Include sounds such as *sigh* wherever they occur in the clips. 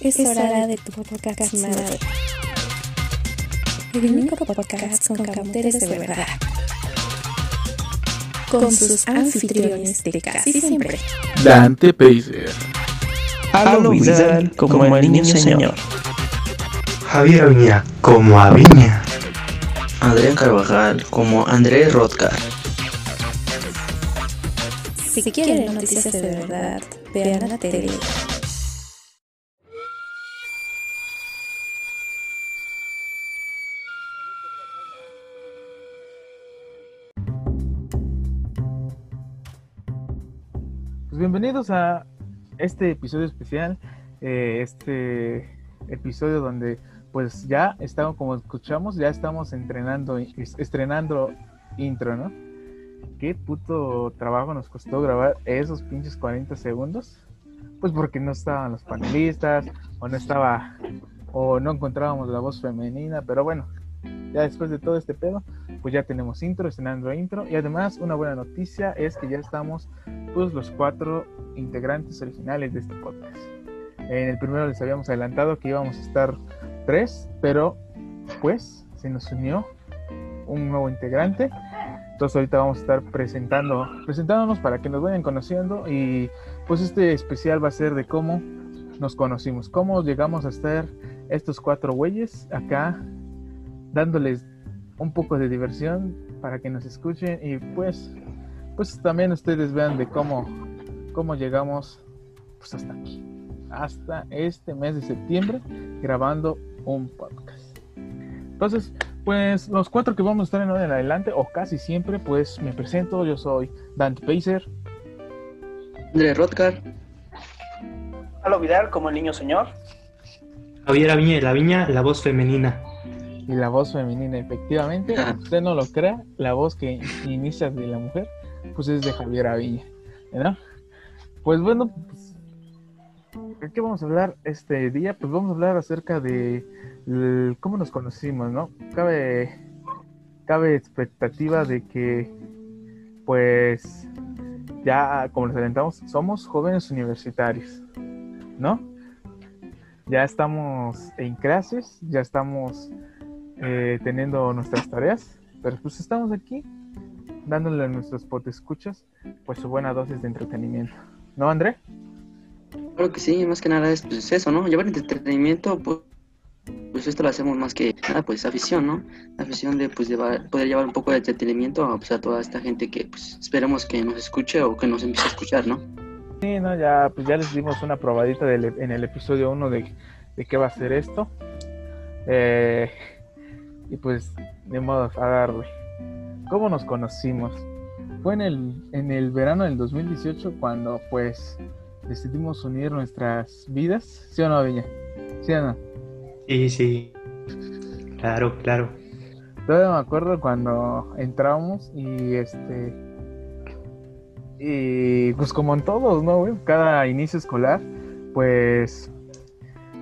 Es hora de tu podcast madre. El único podcast con camoteres de verdad. Con sus anfitriones de casi siempre. Dante Pacer, Alo Vidal como el niño señor. Javier Aviña como Aviña. Adrián Carvajal como Andrés Rodcar. Si quieren noticias de verdad, vean la tele. Bienvenidos a este episodio especial, eh, este episodio donde pues ya estamos, como escuchamos, ya estamos entrenando, es- estrenando intro, ¿no? Qué puto trabajo nos costó grabar esos pinches 40 segundos. Pues porque no estaban los panelistas, o no estaba, o no encontrábamos la voz femenina, pero bueno, ya después de todo este pedo, pues ya tenemos intro, estrenando intro, y además una buena noticia es que ya estamos pues los cuatro integrantes originales de este podcast. En el primero les habíamos adelantado que íbamos a estar tres, pero pues se nos unió un nuevo integrante. Entonces ahorita vamos a estar presentando, presentándonos para que nos vayan conociendo y pues este especial va a ser de cómo nos conocimos, cómo llegamos a estar estos cuatro güeyes acá dándoles un poco de diversión para que nos escuchen y pues pues también ustedes vean de cómo cómo llegamos pues hasta aquí hasta este mes de septiembre grabando un podcast entonces pues los cuatro que vamos a estar en en adelante o casi siempre pues me presento yo soy Dante Pacer Andrés Rodcar. Alo Vidal como el niño señor. Javier Aviña de la Viña, la voz femenina. Y la voz femenina efectivamente *laughs* usted no lo crea la voz que inicia de la mujer pues es de Javier Aviña ¿no? pues bueno pues, ¿de qué vamos a hablar este día? pues vamos a hablar acerca de cómo nos conocimos ¿no? cabe cabe expectativa de que pues ya como les adelantamos somos jóvenes universitarios ¿no? ya estamos en clases ya estamos eh, teniendo nuestras tareas, pero pues estamos aquí dándole a nuestros escuchas pues su buena dosis de entretenimiento. ¿No, André? Claro que sí, más que nada es pues, eso, ¿no? Llevar entretenimiento, pues, pues esto lo hacemos más que nada, pues afición, ¿no? Afición de pues llevar- poder llevar un poco de entretenimiento a, pues, a toda esta gente que pues esperemos que nos escuche o que nos empiece a escuchar, ¿no? Sí, no, ya, pues ya les dimos una probadita del- en el episodio 1 de, de qué va a ser esto. Eh, y pues, de modo a darle. ¿Cómo nos conocimos? Fue en el, en el verano del 2018 cuando pues decidimos unir nuestras vidas. ¿Sí o no, Viña? ¿Sí o no? Sí, sí. Claro, claro. Todavía me acuerdo cuando entramos y este. Y pues como en todos, ¿no, güey? Cada inicio escolar, pues.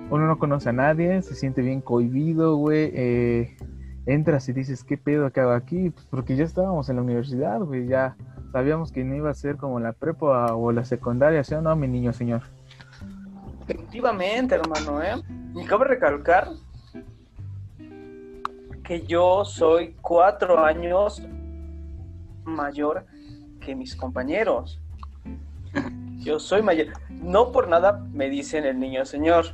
Uno no conoce a nadie, se siente bien cohibido, güey. eh, entras y dices, ¿qué pedo que hago aquí? Pues porque ya estábamos en la universidad, güey. Ya sabíamos que no iba a ser como la prepa o la secundaria, ¿sí o no, mi niño señor? Efectivamente, hermano, ¿eh? Y cabe recalcar que yo soy cuatro años mayor que mis compañeros. Yo soy mayor. No por nada me dicen el niño señor.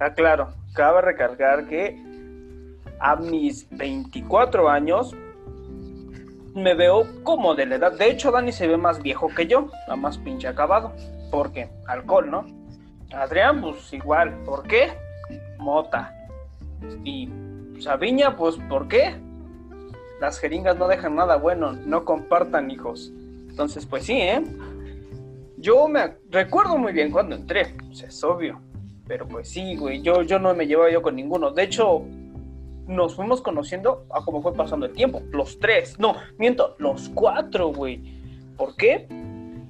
Ah, claro, cabe recalcar que a mis 24 años me veo como de la edad. De hecho, Dani se ve más viejo que yo, nada más pinche acabado. Porque alcohol, ¿no? Adrián, pues igual. ¿Por qué? Mota. Y Sabiña, pues ¿por qué? Las jeringas no dejan nada bueno. No compartan, hijos. Entonces, pues sí, ¿eh? Yo me recuerdo muy bien cuando entré. Pues es obvio. Pero pues sí, güey. Yo, yo no me llevaba yo con ninguno. De hecho, nos fuimos conociendo a cómo fue pasando el tiempo. Los tres. No, miento. Los cuatro, güey. ¿Por qué?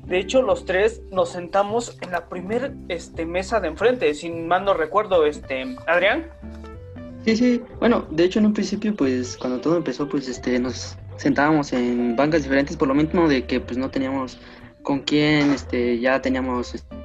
De hecho, los tres nos sentamos en la primer este, mesa de enfrente, si mal no recuerdo, este, Adrián. Sí, sí. Bueno, de hecho en un principio, pues cuando todo empezó, pues este, nos sentábamos en bancas diferentes por lo mismo de que pues no teníamos con quién, este, ya teníamos este,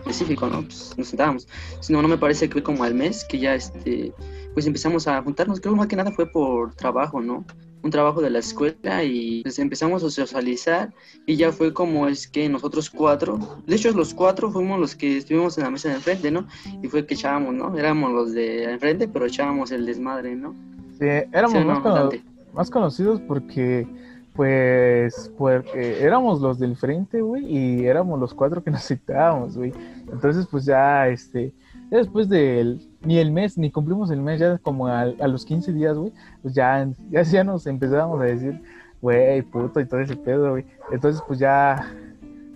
específico, ¿no? Pues nos sentábamos. No, no me parece que fue como al mes que ya, este, pues empezamos a juntarnos. Creo más que nada fue por trabajo, ¿no? Un trabajo de la escuela y pues empezamos a socializar y ya fue como es que nosotros cuatro, de hecho los cuatro fuimos los que estuvimos en la mesa de enfrente, ¿no? Y fue que echábamos, ¿no? Éramos los de enfrente, pero echábamos el desmadre, ¿no? Sí, éramos no, más, cono- bastante. más conocidos porque, pues, porque éramos los del frente, güey, y éramos los cuatro que nos citábamos, güey. Entonces, pues ya, este, ya después del, ni el mes, ni cumplimos el mes, ya como al- a, los 15 días, güey, pues ya, ya, ya nos empezábamos a decir, güey, puto, y todo ese pedo, güey. Entonces, pues ya,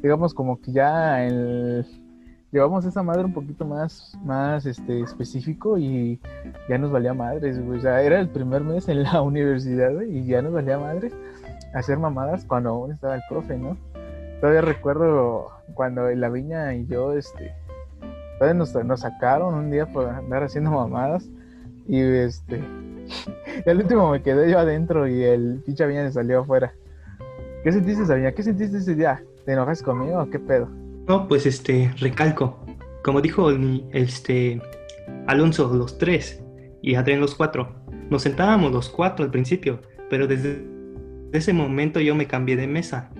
digamos, como que ya el... Llevamos esa madre un poquito más, más este, específico y ya nos valía madres, güey. O sea, era el primer mes en la *laughs* universidad, güey, y ya nos valía madres hacer mamadas cuando aún estaba el profe, ¿no? Todavía recuerdo cuando la viña y yo, este, todavía nos, sacaron un día por andar haciendo mamadas y este, *laughs* al último me quedé yo adentro y el pinche viña se salió afuera. ¿Qué sentiste, Sabina? ¿Qué sentiste ese día? ¿Te enojas conmigo o qué pedo? No, pues este, recalco. Como dijo el- este Alonso, los tres y Adrián los cuatro. Nos sentábamos los cuatro al principio, pero desde ese momento yo me cambié de mesa.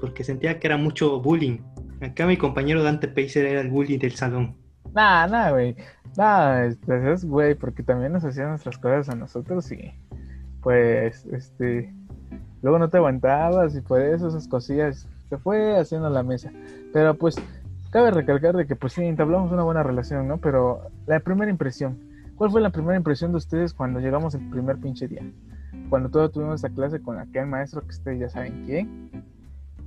Porque sentía que era mucho bullying. Acá mi compañero Dante Pacer era el bully del salón. Nah, nah, güey. Nah, este, es güey, porque también nos hacían nuestras cosas a nosotros y pues, este, luego no te aguantabas y por eso esas cosillas se fue haciendo la mesa. Pero pues, cabe recalcar de que pues sí, entablamos una buena relación, ¿no? Pero la primera impresión, ¿cuál fue la primera impresión de ustedes cuando llegamos el primer pinche día? Cuando todos tuvimos esa clase con aquel maestro que ustedes ya saben quién,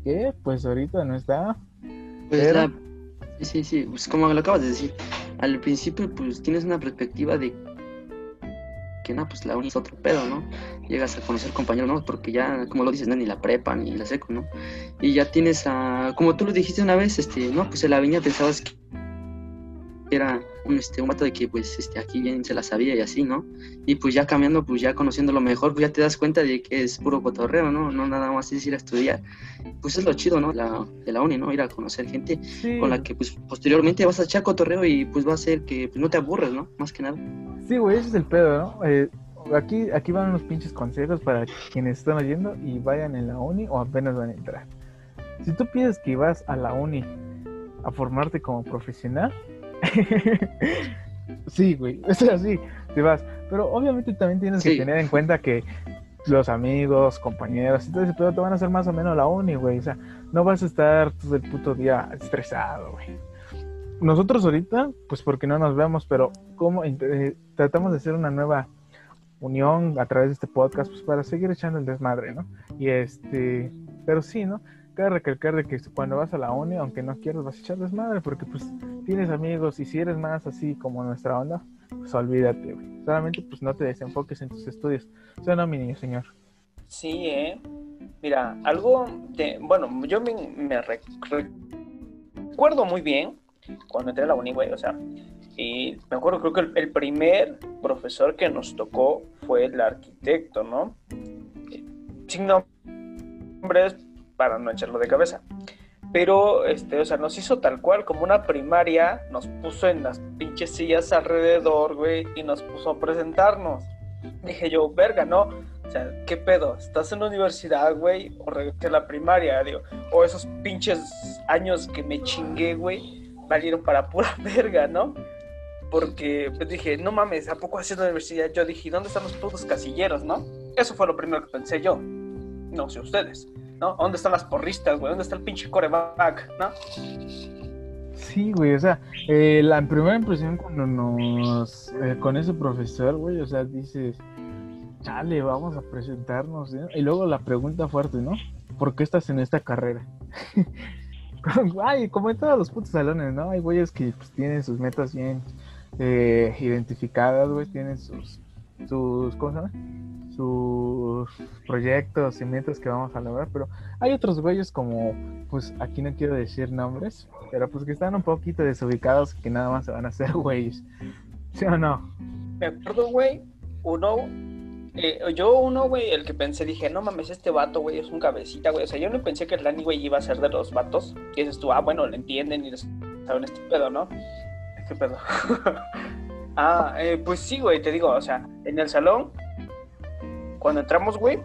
que pues ahorita no está. Pues Pero- la- sí, sí, sí, pues como lo acabas de decir, al principio pues tienes una perspectiva de que no, pues la uni es otro pedo, ¿no? Llegas a conocer compañeros nuevos porque ya, como lo dices, no, ni la prepa ni la seco, ¿no? Y ya tienes a, como tú lo dijiste una vez, este, no, pues en la viña pensabas que era un, este, un vato de que pues este, aquí bien se la sabía y así, ¿no? Y pues ya cambiando, pues ya conociéndolo mejor, pues ya te das cuenta de que es puro cotorreo, ¿no? No nada más es ir a estudiar. Pues es lo chido, ¿no? La, de la uni, ¿no? Ir a conocer gente Sí, con la que pues posteriormente vas a echar cotorreo y pues va a hacer que pues, no te aburres, ¿no? Más que nada. Sí, güey, ese es el pedo, ¿no? Eh, aquí, aquí van unos pinches consejos para quienes están oyendo y vayan en la uni o apenas van a entrar. Si tú piensas que vas a la uni a formarte como profesional, *laughs* sí, güey, *laughs* es así, te vas. Pero obviamente también tienes que tener en cuenta que los amigos, compañeros y todo ese pedo te van a hacer más o menos la uni, güey. O sea, no vas a estar todo el puto día estresado, güey. Nosotros ahorita, pues porque no nos vemos, pero como eh, tratamos de hacer una nueva unión a través de este podcast, pues para seguir echando el desmadre, ¿no? Y este, pero sí, ¿no? Cabe recalcar de que cuando vas a la uni, aunque no quieras, vas a echar desmadre, porque pues tienes amigos y si eres más así como nuestra onda, pues olvídate, güey. Solamente pues no te desenfoques en tus estudios. ¿Sí o no, mi niño señor? Sí, ¿eh? Mira, algo de... Bueno, yo me, me re- re- recuerdo muy bien cuando entré a la uni, güey, o sea, y me acuerdo, creo que el, el primer profesor que nos tocó fue el arquitecto, ¿no? Sin nombres, para no echarlo de cabeza. Pero, este, o sea, nos hizo tal cual, como una primaria, nos puso en las pinches sillas alrededor, güey, y nos puso a presentarnos. Dije yo, verga, ¿no? O sea, ¿qué pedo? ¿Estás en la universidad, güey? ¿O regresé a la primaria? Digo, o esos pinches años que me chingué, güey, valieron para pura *laughs* verga, ¿no? Porque pues dije, no mames, ¿a poco haciendo la universidad? Yo dije, ¿dónde están los putos casilleros, no? Eso fue lo primero que pensé yo. No sé ustedes, ¿no? ¿Dónde están las porristas, güey? ¿Dónde está el pinche coreback, no? Sí, güey, o sea, eh, la primera impresión cuando nos, eh, con ese profesor, güey, o sea, dices, chale, vamos a presentarnos, ¿eh? Y luego la pregunta fuerte, ¿no? ¿Por qué estás en esta carrera? *laughs* Ay, como en todos los putos salones, ¿no? Hay güeyes que pues, tienen sus metas bien identificadas, güey, tienen sus, sus. Sus proyectos y metas que vamos a lograr, pero hay otros güeyes como, pues aquí no quiero decir nombres, pero pues que están un poquito desubicados que nada más se van a hacer *laughs* güeyes. ¿Sí o no? Me acuerdo, güey, uno, eh, yo uno, güey, el que pensé, dije, no mames, este vato, güey, es un cabecita, güey. O sea, yo no pensé que el Lani, güey, iba a ser de los vatos. Y dices tú, ah, bueno, le entienden y les en este pedo, ¿no? ¿Qué pedo? *laughs* ah, eh, pues sí, güey, te digo, o sea, en el salón, cuando entramos, güey,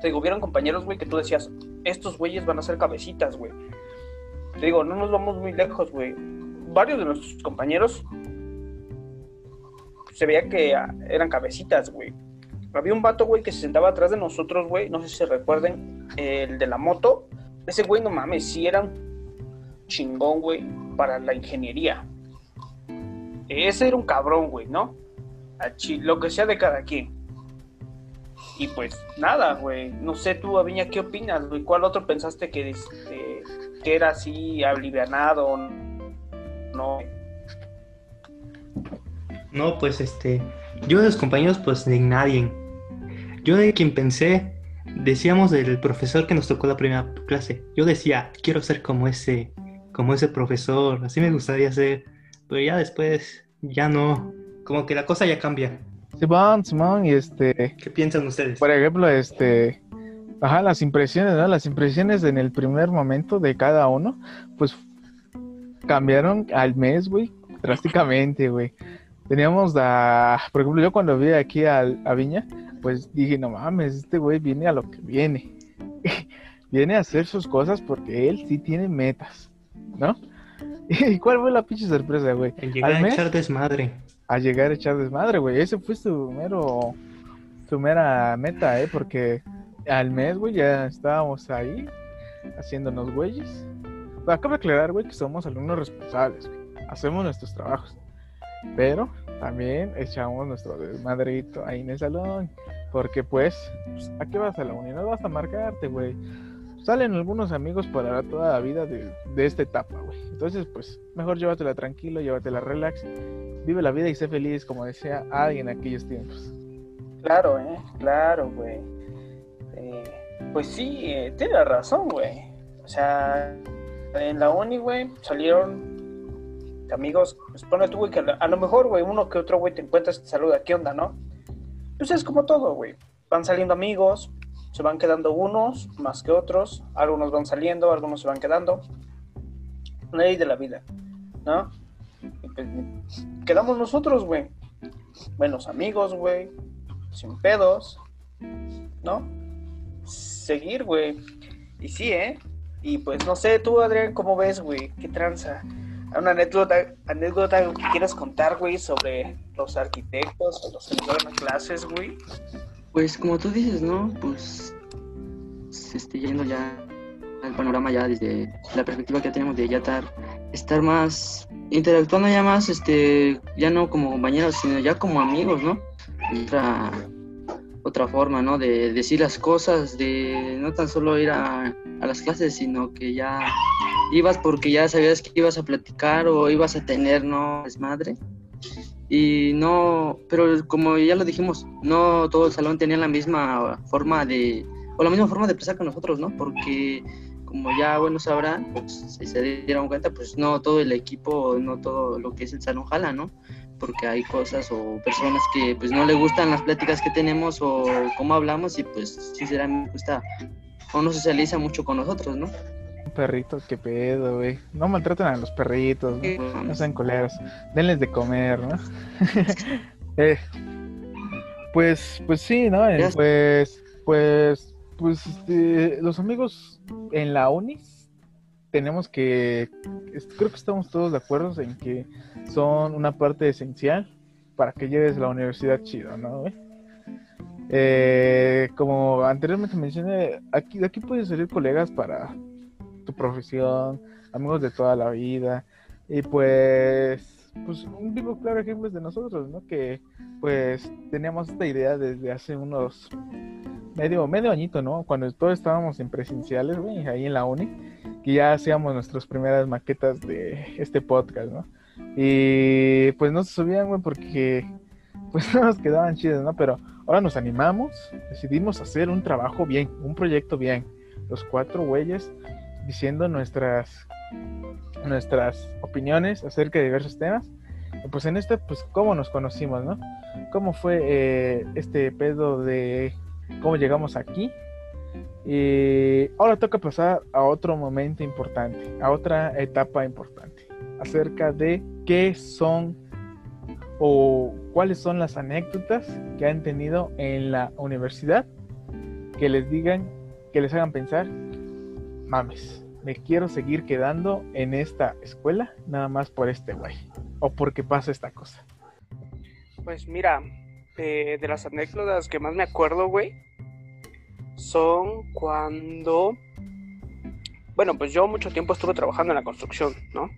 te digo, vieron compañeros, güey, que tú decías, estos güeyes van a ser cabecitas, güey. Te digo, no nos vamos muy lejos, güey. Varios de nuestros compañeros se veía que ah, eran cabecitas, güey. Había un vato, güey, que se sentaba atrás de nosotros, güey. No sé si se recuerden, el de la moto. Ese güey, no mames, sí era un chingón, güey, para la ingeniería. Ese era un cabrón, güey, ¿no? Lo que sea de cada quien. Y pues nada, güey. No sé tú, Aviña, ¿qué opinas? ¿Cuál otro pensaste que, este, era así alivianado? No. No, pues este, yo de los compañeros, pues de nadie. Yo de quien pensé, decíamos del profesor que nos tocó la primera clase. Yo decía, quiero ser como ese, como ese profesor, así me gustaría ser. Pero ya después, ya no, como que la cosa ya cambia. Simón, Simón, y este, ¿Qué piensan ustedes? por ejemplo, este, ajá, las impresiones, ¿no? Las impresiones en el primer momento de cada uno, pues cambiaron al mes, güey, drásticamente, güey. Teníamos la, por ejemplo, yo cuando vi aquí al- a Viña, pues dije, no mames, este güey viene a lo que viene. *laughs* viene a hacer sus cosas porque él sí tiene metas, ¿no? *laughs* ¿Y cuál fue la pinche sorpresa, güey? El llegar al a echar desmadre. a llegar a echar desmadre, güey. Ese fue su mero, su mera meta, ¿eh? Porque al mes, güey, ya estábamos ahí haciéndonos güeyes. Acabo de aclarar, güey, que somos alumnos responsables, güey. Hacemos nuestros trabajos. Pero también echamos nuestro desmadrito ahí en el salón. Porque, pues, ¿a qué vas a la uni? No vas a marcarte, güey. Salen algunos amigos para toda la vida de, de esta etapa, güey. Entonces, pues, mejor llévatela tranquilo, llévatela relax. Vive la vida y sé feliz, como decía alguien en aquellos tiempos. Claro, eh, claro, güey. Eh, pues sí, eh, tienes razón, güey. O sea, en la uni, güey, salieron amigos. Pues pone tú, güey, que a lo- mejor, güey, uno que otro, güey, te encuentras te saluda. ¿Qué onda, no? Pues es como todo, güey. Van saliendo amigos, se van quedando unos más que otros. Algunos van saliendo, algunos se van quedando. Ley de la vida, ¿no? Pues, quedamos nosotros, güey. Buenos amigos, güey. Sin pedos, ¿no? Seguir, güey. Y sí, ¿eh? Y pues no sé, tú, Adrián, ¿cómo ves, güey? ¿Qué tranza? ¿Una anécdota, anécdota que quieras contar, güey, sobre los arquitectos o los que nos clases, güey? Pues como tú dices, ¿no? Pues este, yendo ya al panorama ya desde la perspectiva que tenemos de ya estar, estar más, interactuando ya más, este, ya no como compañeros, sino ya como amigos, ¿no? Otra, otra forma, ¿no? De decir las cosas, de no tan solo ir a, a las clases, sino que ya ibas porque ya sabías que ibas a platicar o ibas a tener, ¿no? Desmadre. Y no, pero como ya lo dijimos, no todo el salón tenía la misma forma de, o la misma forma de expresar que nosotros, ¿no? Porque como ya, bueno, sabrán, pues, si se dieron cuenta, pues no todo el equipo, no todo lo que es el salón jala, ¿no? Porque hay cosas o personas que pues no le gustan las pláticas que tenemos o cómo hablamos y pues sinceramente gusta o no socializa mucho con nosotros, ¿no? Un perrito, qué pedo, güey. No maltraten a los perritos, ¿no? No sean coleros. Denles de comer, ¿no? *laughs* Eh, pues, pues sí, ¿no? Eh. Pues, pues, pues, este, los amigos en la uni tenemos que, creo que estamos todos de acuerdo en que son una parte esencial para que lleves la universidad chido, ¿no? güey? Eh, como anteriormente mencioné, aquí, de aquí pueden salir colegas para tu profesión, amigos de toda la vida, y pues, pues un vivo claro ejemplo es de nosotros, ¿no? Que pues teníamos esta idea desde hace unos medio, medio añito, ¿no? Cuando todos estábamos en presenciales, güey, ahí en la uni, que ya hacíamos nuestras primeras maquetas de este podcast, ¿no? Y pues no se subían, güey, porque pues *laughs* no nos quedaban chidas, ¿no? Pero ahora nos animamos, decidimos hacer un trabajo bien, un proyecto bien. Los cuatro güeyes diciendo nuestras nuestras opiniones acerca de diversos temas. Pues en este, pues cómo nos conocimos, ¿no? ¿Cómo fue eh, este pedo de cómo llegamos aquí? Y ahora toca pasar a otro momento importante, a otra etapa importante, acerca de qué son o cuáles son las anécdotas que han tenido en la universidad que les digan, que les hagan pensar, mames, me quiero seguir quedando en esta escuela nada más por este güey o porque pasa esta cosa. Pues mira, eh, de las anécdotas que más me acuerdo, güey, son cuando, bueno, pues yo mucho tiempo estuve trabajando en la construcción, ¿no?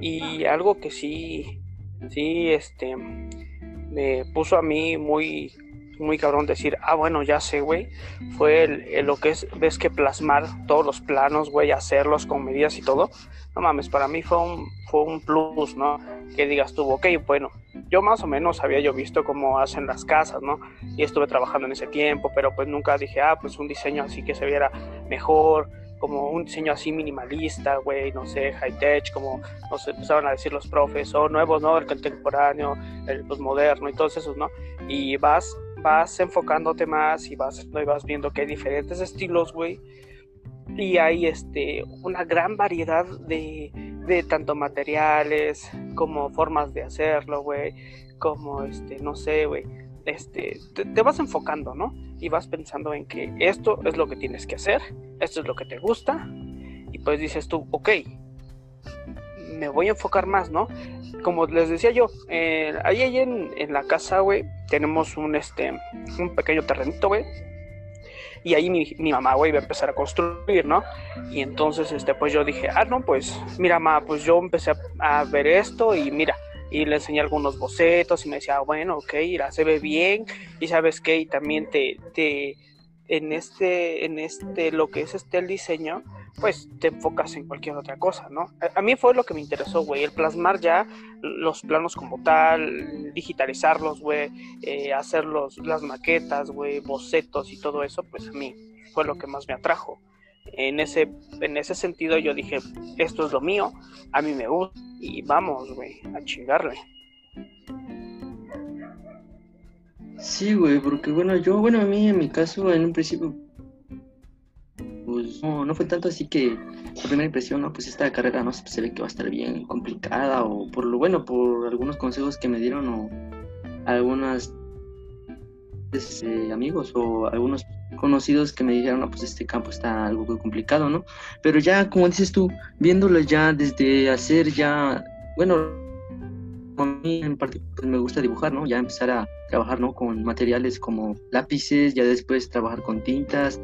Y algo que sí, sí, este, me puso a mí muy, muy cabrón decir, ah, bueno, ya sé, güey, fue el, lo que es, ves que plasmar todos los planos, güey, hacerlos con medidas y todo. No mames, para mí fue un, fue un plus, ¿no? Que digas tú, ok, bueno, yo más o menos había yo visto cómo hacen las casas, ¿no? Y estuve trabajando en ese tiempo, pero pues nunca dije, ah, pues un diseño así que se viera mejor, como un diseño así minimalista, güey, no sé, high tech, como nos empezaron a decir los profes, o nuevos, ¿no? El contemporáneo, el postmoderno y todos esos, ¿no? Y vas, vas enfocándote más y vas, y vas viendo que hay diferentes estilos, güey. Y hay este, una gran variedad de, de tanto materiales como formas de hacerlo, güey, como, este, no sé, güey, este, te, vas enfocando, ¿no? Y vas pensando en que esto es lo que tienes que hacer, esto es lo que te gusta, y pues dices tú, ok, me voy a enfocar más, ¿no? Como les decía yo, eh, ahí, en, en, la casa, güey, tenemos un, este, un pequeño terrenito, güey, y ahí mi, mi mamá, güey, iba a empezar a construir, ¿no? Y entonces, este, pues yo dije, ah, no, pues, mira, mamá, pues yo empecé a, ver esto y mira, y le enseñé algunos bocetos y me decía, ah, bueno, ok, mira, se ve bien y sabes qué, y también te, te, en este, en este, lo que es este el diseño, pues te enfocas en cualquier otra cosa, ¿no? A, mí fue lo que me interesó, güey, el plasmar ya los planos como tal, digitalizarlos, güey, eh, hacer los, las maquetas, güey, bocetos y todo eso, pues a mí fue lo que más me atrajo. En ese, en ese sentido yo dije, esto es lo mío, a mí me gusta y vamos, güey, a chingarle. Sí, güey, porque bueno, yo, bueno, a mí en mi caso, en un principio no, no fue tanto así que la primera impresión, no, pues esta carrera no se ve que va a estar bien complicada o por lo bueno, por algunos consejos que me dieron o algunas este, amigos o algunos conocidos que me dijeron, no, pues este campo está algo complicado, ¿no? Pero ya, como dices tú, viéndolo ya desde hacer ya, bueno, a mí en particular pues, me gusta dibujar, ¿no? Ya empezar a trabajar, ¿no? Con materiales como lápices, ya después trabajar con tintas,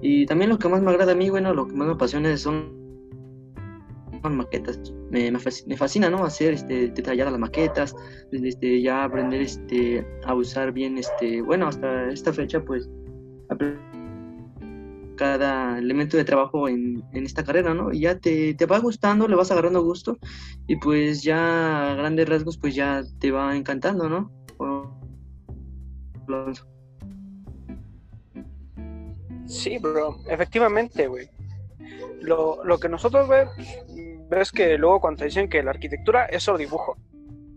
y también lo que más me agrada a mí, bueno, lo que más me apasiona son maquetas. Me, me, fascina, ¿no? Hacer este, detalladas las maquetas, este, ya aprender este, a usar bien, este, bueno, hasta esta fecha, pues, cada elemento de trabajo en, en, esta carrera, ¿no? Y ya te, te, va gustando, le vas agarrando gusto y pues ya a grandes rasgos pues ya te va encantando, ¿no? Sí, bro, efectivamente, güey. Lo, lo, que nosotros ve, ves que luego cuando dicen que la arquitectura es solo dibujo,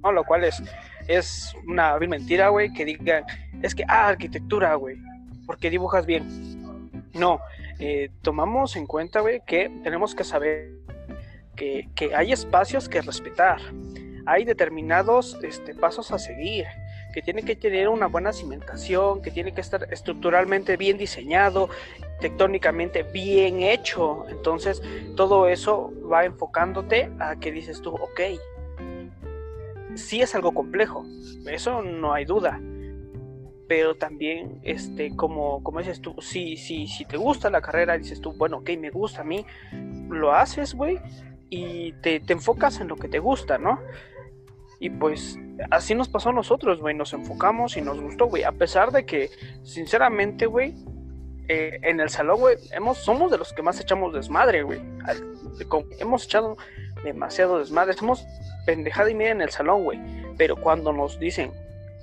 ¿no? Lo cual es, es una mentira, güey, que digan, es que, ah, arquitectura, güey, porque dibujas bien. No, eh, tomamos en cuenta, güey, que tenemos que saber que, que, hay espacios que respetar, hay determinados este, pasos a seguir, que tiene que tener una buena cimentación, que tiene que estar estructuralmente bien diseñado, tectónicamente bien hecho. Entonces, todo eso va enfocándote a que dices tú, ok, sí es algo complejo, eso no hay duda. Pero también, este, como, como dices tú, si, si, si te gusta la carrera, dices tú, bueno, ok, me gusta a mí, lo haces, güey, y te, te enfocas en lo que te gusta, ¿no? Y pues así nos pasó a nosotros, güey. Nos enfocamos y nos gustó, güey. A pesar de que, sinceramente, güey, eh, en el salón, güey, somos de los que más echamos desmadre, güey. Hemos echado demasiado desmadre. Somos pendejada y media en el salón, güey. Pero cuando nos dicen,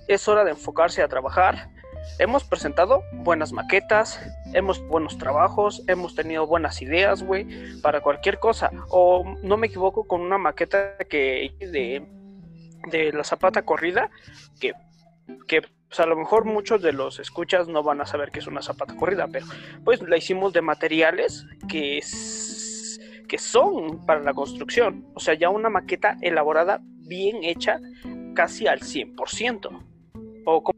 es hora de enfocarse a trabajar, hemos presentado buenas maquetas, hemos buenos trabajos, hemos tenido buenas ideas, güey, para cualquier cosa. O no me equivoco con una maqueta que de de la zapata corrida, que, que pues a lo mejor muchos de los escuchas no van a saber que es una zapata corrida, pero pues la hicimos de materiales que, es- que son para la construcción. O sea, ya una maqueta elaborada, bien hecha, casi al 100%. O como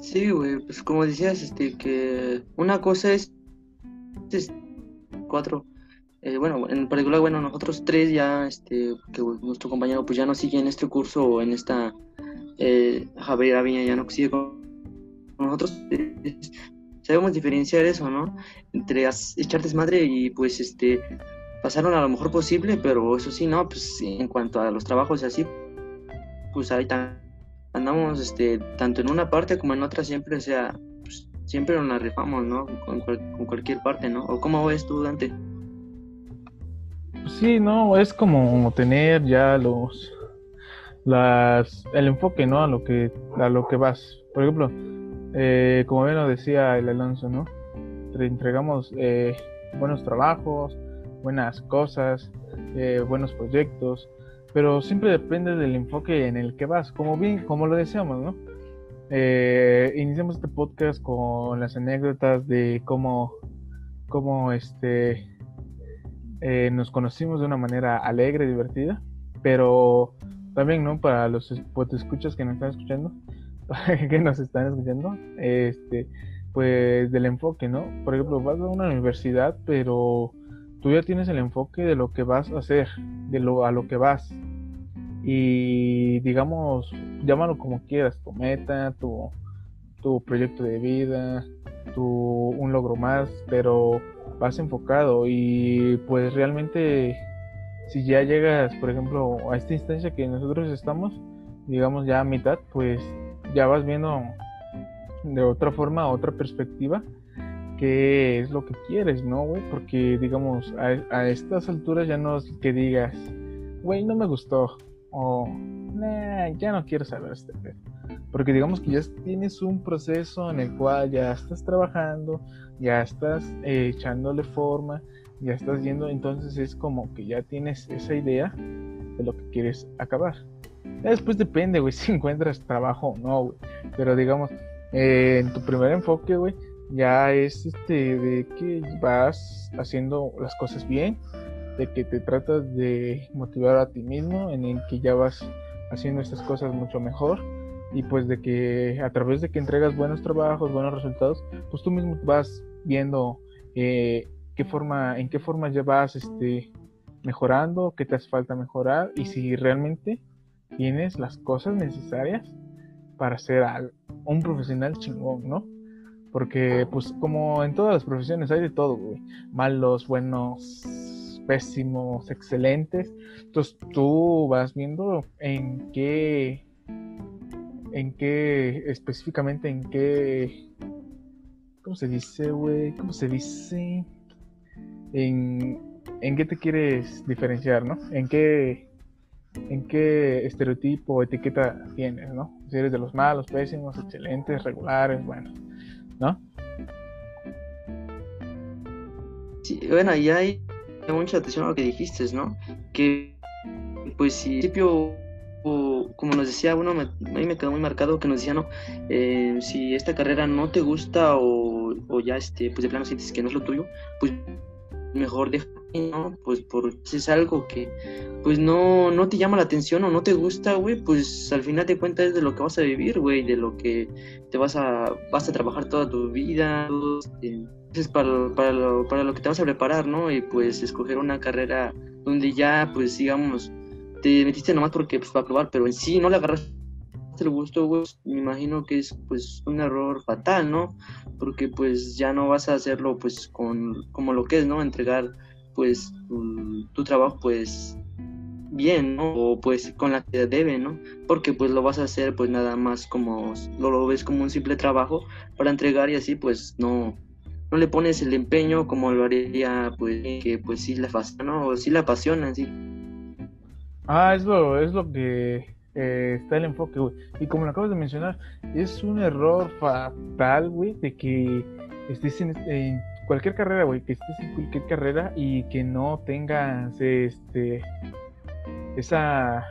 Sí, güey, pues como decías, este, que una cosa es, es cuatro, eh, bueno, en particular, bueno, nosotros tres ya, este, que nuestro compañero pues ya no sigue en este curso o en esta, eh, Javier Aviña ya no sigue con nosotros, sabemos diferenciar eso, ¿no? Entre echar desmadre y pues, este, pasaron a lo mejor posible, pero eso sí, ¿no? Pues en cuanto a los trabajos y así, pues ahí andamos este tanto en una parte como en otra siempre o sea pues, siempre nos la rifamos no con, con cualquier parte no o cómo ves tú Dante sí, no, es como tener ya los las el enfoque, ¿no? A lo que a lo que vas. Por ejemplo, eh, como bien lo decía el Alonso, ¿no? Te entregamos eh, buenos trabajos, buenas cosas, eh, buenos proyectos, pero siempre depende del enfoque en el que vas. Como bien, como lo decíamos, ¿no? Eh, iniciamos este podcast con las anécdotas de cómo, cómo este eh, nos conocimos de una manera alegre, divertida, pero también, ¿no? Para los es- pues, escuchas que nos están escuchando, *laughs* que nos están escuchando, este, pues del enfoque, ¿no? Por ejemplo, vas a una universidad, pero tú ya tienes el enfoque de lo que vas a hacer, de lo a lo que vas. Y digamos, llámalo como quieras, tu meta, tu, tu proyecto de vida, tu, un logro más, pero vas enfocado y pues realmente si ya llegas, por ejemplo, a esta instancia que nosotros estamos, digamos ya a mitad, pues ya vas viendo de otra forma, otra perspectiva, qué es lo que quieres, ¿no, güey? Porque, digamos, a, a estas alturas ya no es que digas, güey, no me gustó, o, nah, ya no quiero saber este pedo. Porque digamos que ya tienes un proceso en el cual ya estás trabajando, ya estás eh, echándole forma, ya estás yendo, entonces es como que ya tienes esa idea de lo que quieres acabar. Ya después depende, güey, *laughs* si encuentras trabajo o no, güey. Pero digamos, eh, en tu primer enfoque, güey, ya es este de que vas haciendo las cosas bien, de que te tratas de motivar a ti mismo, en el que ya vas haciendo estas cosas mucho mejor y pues de que a través de que entregas buenos trabajos, buenos resultados, pues tú mismo vas viendo eh, qué forma, en qué forma ya vas este, mejorando, qué te hace falta mejorar y si realmente tienes las cosas necesarias para ser un profesional chingón, ¿no? Porque pues como en todas las profesiones hay de todo, güey. Malos, buenos, pésimos, excelentes. Entonces tú vas viendo en qué, en qué, específicamente en qué, ¿cómo se dice, güey? ¿Cómo se dice? En, en qué te quieres diferenciar, ¿no? En qué, en qué estereotipo o etiqueta tienes, ¿no? Si eres de los malos, pésimos, excelentes, regulares, bueno, ¿no? Sí, bueno, y hay mucha atención a lo que dijiste, ¿no? Que, pues, si al principio, como nos decía uno, me, a mí me quedó muy marcado que nos decía, ¿no? Eh, si esta carrera no te gusta o, ya, este, pues, de plano sientes que no es lo tuyo, pues, mejor deja, ¿no? Pues, por si es algo que, pues, no, no te llama la atención o no te gusta, güey, pues, al final de cuentas de lo que vas a vivir, güey, de lo que te vas a, vas a trabajar toda tu vida, este, es para, para, lo, para lo que te vas a preparar, ¿no? Y pues escoger una carrera donde ya, pues digamos, te metiste nomás porque, pues, para probar, pero en sí no le agarraste el gusto, güey, me imagino que es, pues, un error fatal, ¿no? Porque, pues, ya no vas a hacerlo, pues, con, como lo que es, ¿no? Entregar, pues, tu, tu trabajo, pues, bien, ¿no? O, pues, con la que debe, ¿no? Porque, pues, lo vas a hacer, pues, nada más como, lo, ves como un simple trabajo para entregar y así, pues, no no le pones el empeño como lo haría pues que pues sí la apasiona ¿no? o sí la apasiona sí Ah, es lo, es lo que eh, está el enfoque, güey. Y como lo acabas de mencionar, es un error fatal, güey, de que estés en, en cualquier carrera, güey, que estés en cualquier carrera y que no tengas este esa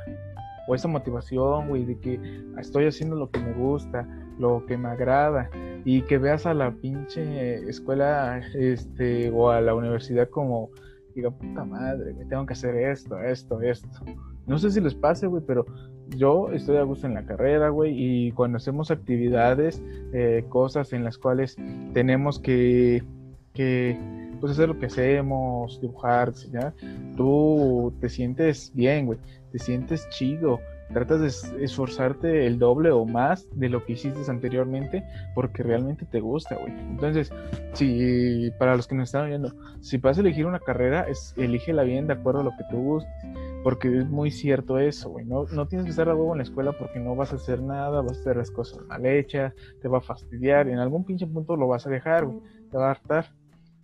o esa motivación, güey, de que estoy haciendo lo que me gusta, lo que me agrada, y que veas a la pinche escuela, este, o a la universidad como, diga, puta madre, me tengo que hacer esto, esto, esto. No sé si les pase, güey, pero yo estoy a gusto en la carrera, güey, y cuando hacemos actividades, eh, cosas en las cuales tenemos que, que pues hacer lo que hacemos, dibujar, diseñar, tú te sientes bien, güey, te sientes chido, tratas de esforzarte el doble o más de lo que hiciste anteriormente porque realmente te gusta, güey. Entonces, si para los que nos están viendo, si vas a elegir una carrera, es, elígela bien de acuerdo a lo que tú gustes. Porque es muy cierto eso, güey. No, no tienes que estar a huevo en la escuela porque no vas a hacer nada, vas a hacer las cosas mal hechas, te va a fastidiar y en algún pinche punto lo vas a dejar, güey. Te va a hartar.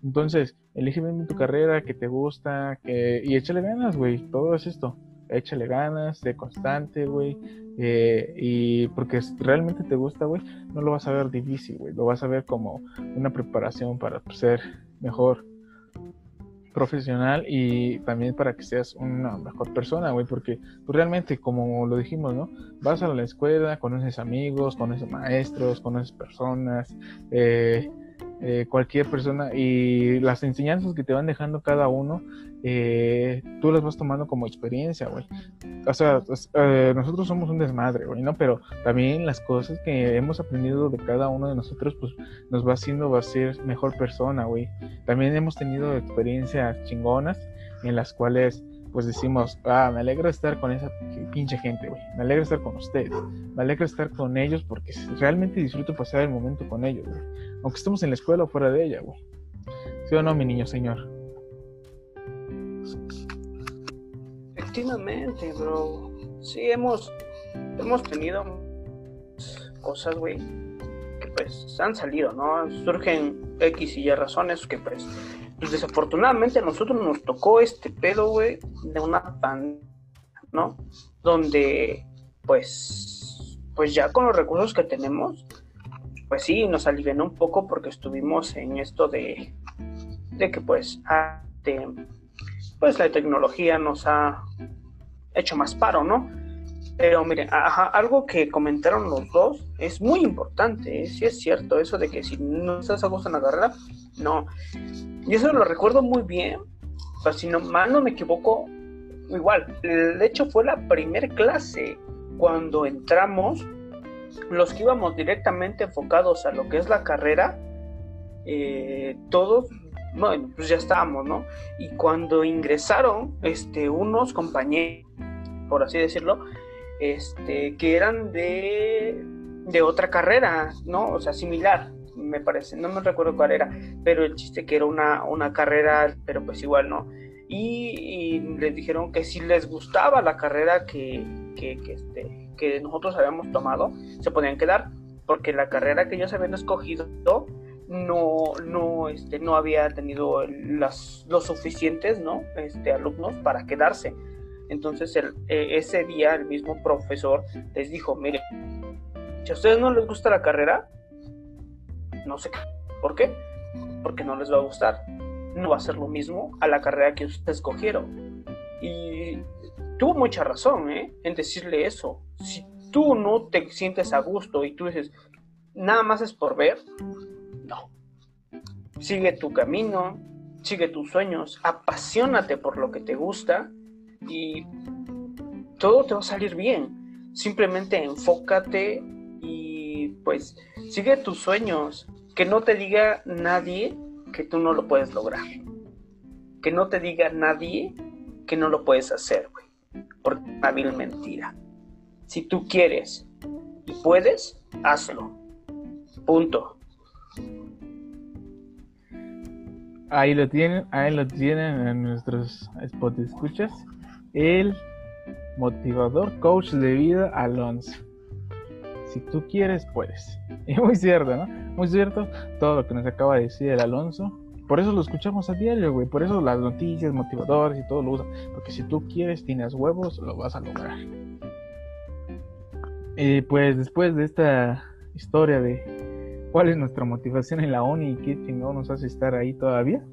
Entonces, elige bien tu carrera, que te gusta, y échale ganas, güey. Todo es esto échale ganas, sé constante, güey. Eh, y porque realmente te gusta, güey, no lo vas a ver difícil, güey. Lo vas a ver como una preparación para ser mejor profesional y también para que seas una mejor persona, güey, porque pues, realmente, como lo dijimos, ¿no? Vas a la escuela, conoces amigos, conoces maestros, conoces personas, eh, eh, cualquier persona y las enseñanzas que te van dejando cada uno, eh, tú las vas tomando como experiencia, güey. O sea, eh, nosotros somos un desmadre, güey, ¿no? Pero también las cosas que hemos aprendido de cada uno de nosotros, pues nos va haciendo, va a ser mejor persona, güey. También hemos tenido experiencias chingonas en las cuales pues decimos, ah, me alegra estar con esa pinche gente, güey. Me alegra estar con ustedes. Me alegra estar con ellos porque realmente disfruto pasar el momento con ellos, güey. Aunque estemos en la escuela o fuera de ella, güey. ¿Sí o no, mi niño señor? Efectivamente, bro. Sí, hemos, hemos tenido cosas, güey, que pues han salido, ¿no? Surgen X y Y razones que pues pues desafortunadamente a nosotros nos tocó este pedo, güey, de una pan, ¿no? Donde, pues, pues ya con los recursos que tenemos, pues sí, nos alivianó un poco porque estuvimos en esto de, de que, pues, pues la tecnología nos ha hecho más paro, ¿no? Pero miren, algo que comentaron los dos es muy importante, ¿eh? sí es cierto, eso de que si no estás a gusto en la carrera, no. Y eso lo recuerdo muy bien, o sea, si no mal no me equivoco, igual, de hecho fue la primera clase cuando entramos, los que íbamos directamente enfocados a lo que es la carrera, eh, todos bueno, pues ya estábamos, ¿no? Y cuando ingresaron, este, unos compañeros, por así decirlo, este, que eran de, de otra carrera, ¿no? O sea, similar, me parece, no me recuerdo cuál era, pero el chiste que era una, una carrera, pero pues igual, ¿no? Y, les dijeron que si les gustaba la carrera que, que, que, este, que nosotros habíamos tomado, se podían quedar, porque la carrera que ellos habían escogido no, no, este, no había tenido las, los suficientes, ¿no? Este, alumnos para quedarse. Entonces el, eh, ese día el mismo profesor les dijo, mire, si a ustedes no les gusta la carrera, no sé por qué, porque no les va a gustar. No va a ser lo mismo a la carrera que ustedes escogieron. Y tuvo mucha razón ¿eh? en decirle eso. Si tú no te sientes a gusto y tú dices, nada más es por ver, no. Sigue tu camino, sigue tus sueños, apasionate por lo que te gusta y todo te va a salir bien. Simplemente enfócate y pues sigue tus sueños. Que no te diga nadie que tú no lo puedes lograr. Que no te diga nadie que no lo puedes hacer, güey. Es una mentira. Si tú quieres y puedes, hazlo. Punto. Ahí lo tienen, ahí lo tienen en nuestros spot escuchas el motivador coach de vida Alonso. Si tú quieres, puedes. *laughs* Y muy cierto, ¿no? Muy cierto todo lo que nos acaba de decir el Alonso. Por eso lo escuchamos a diario, güey. Por eso las noticias, motivadores y todo lo usan. Porque si tú quieres, tienes huevos, lo vas a lograr. Y pues después de esta historia de cuál es nuestra motivación en la uni y qué chingón nos hace estar ahí todavía,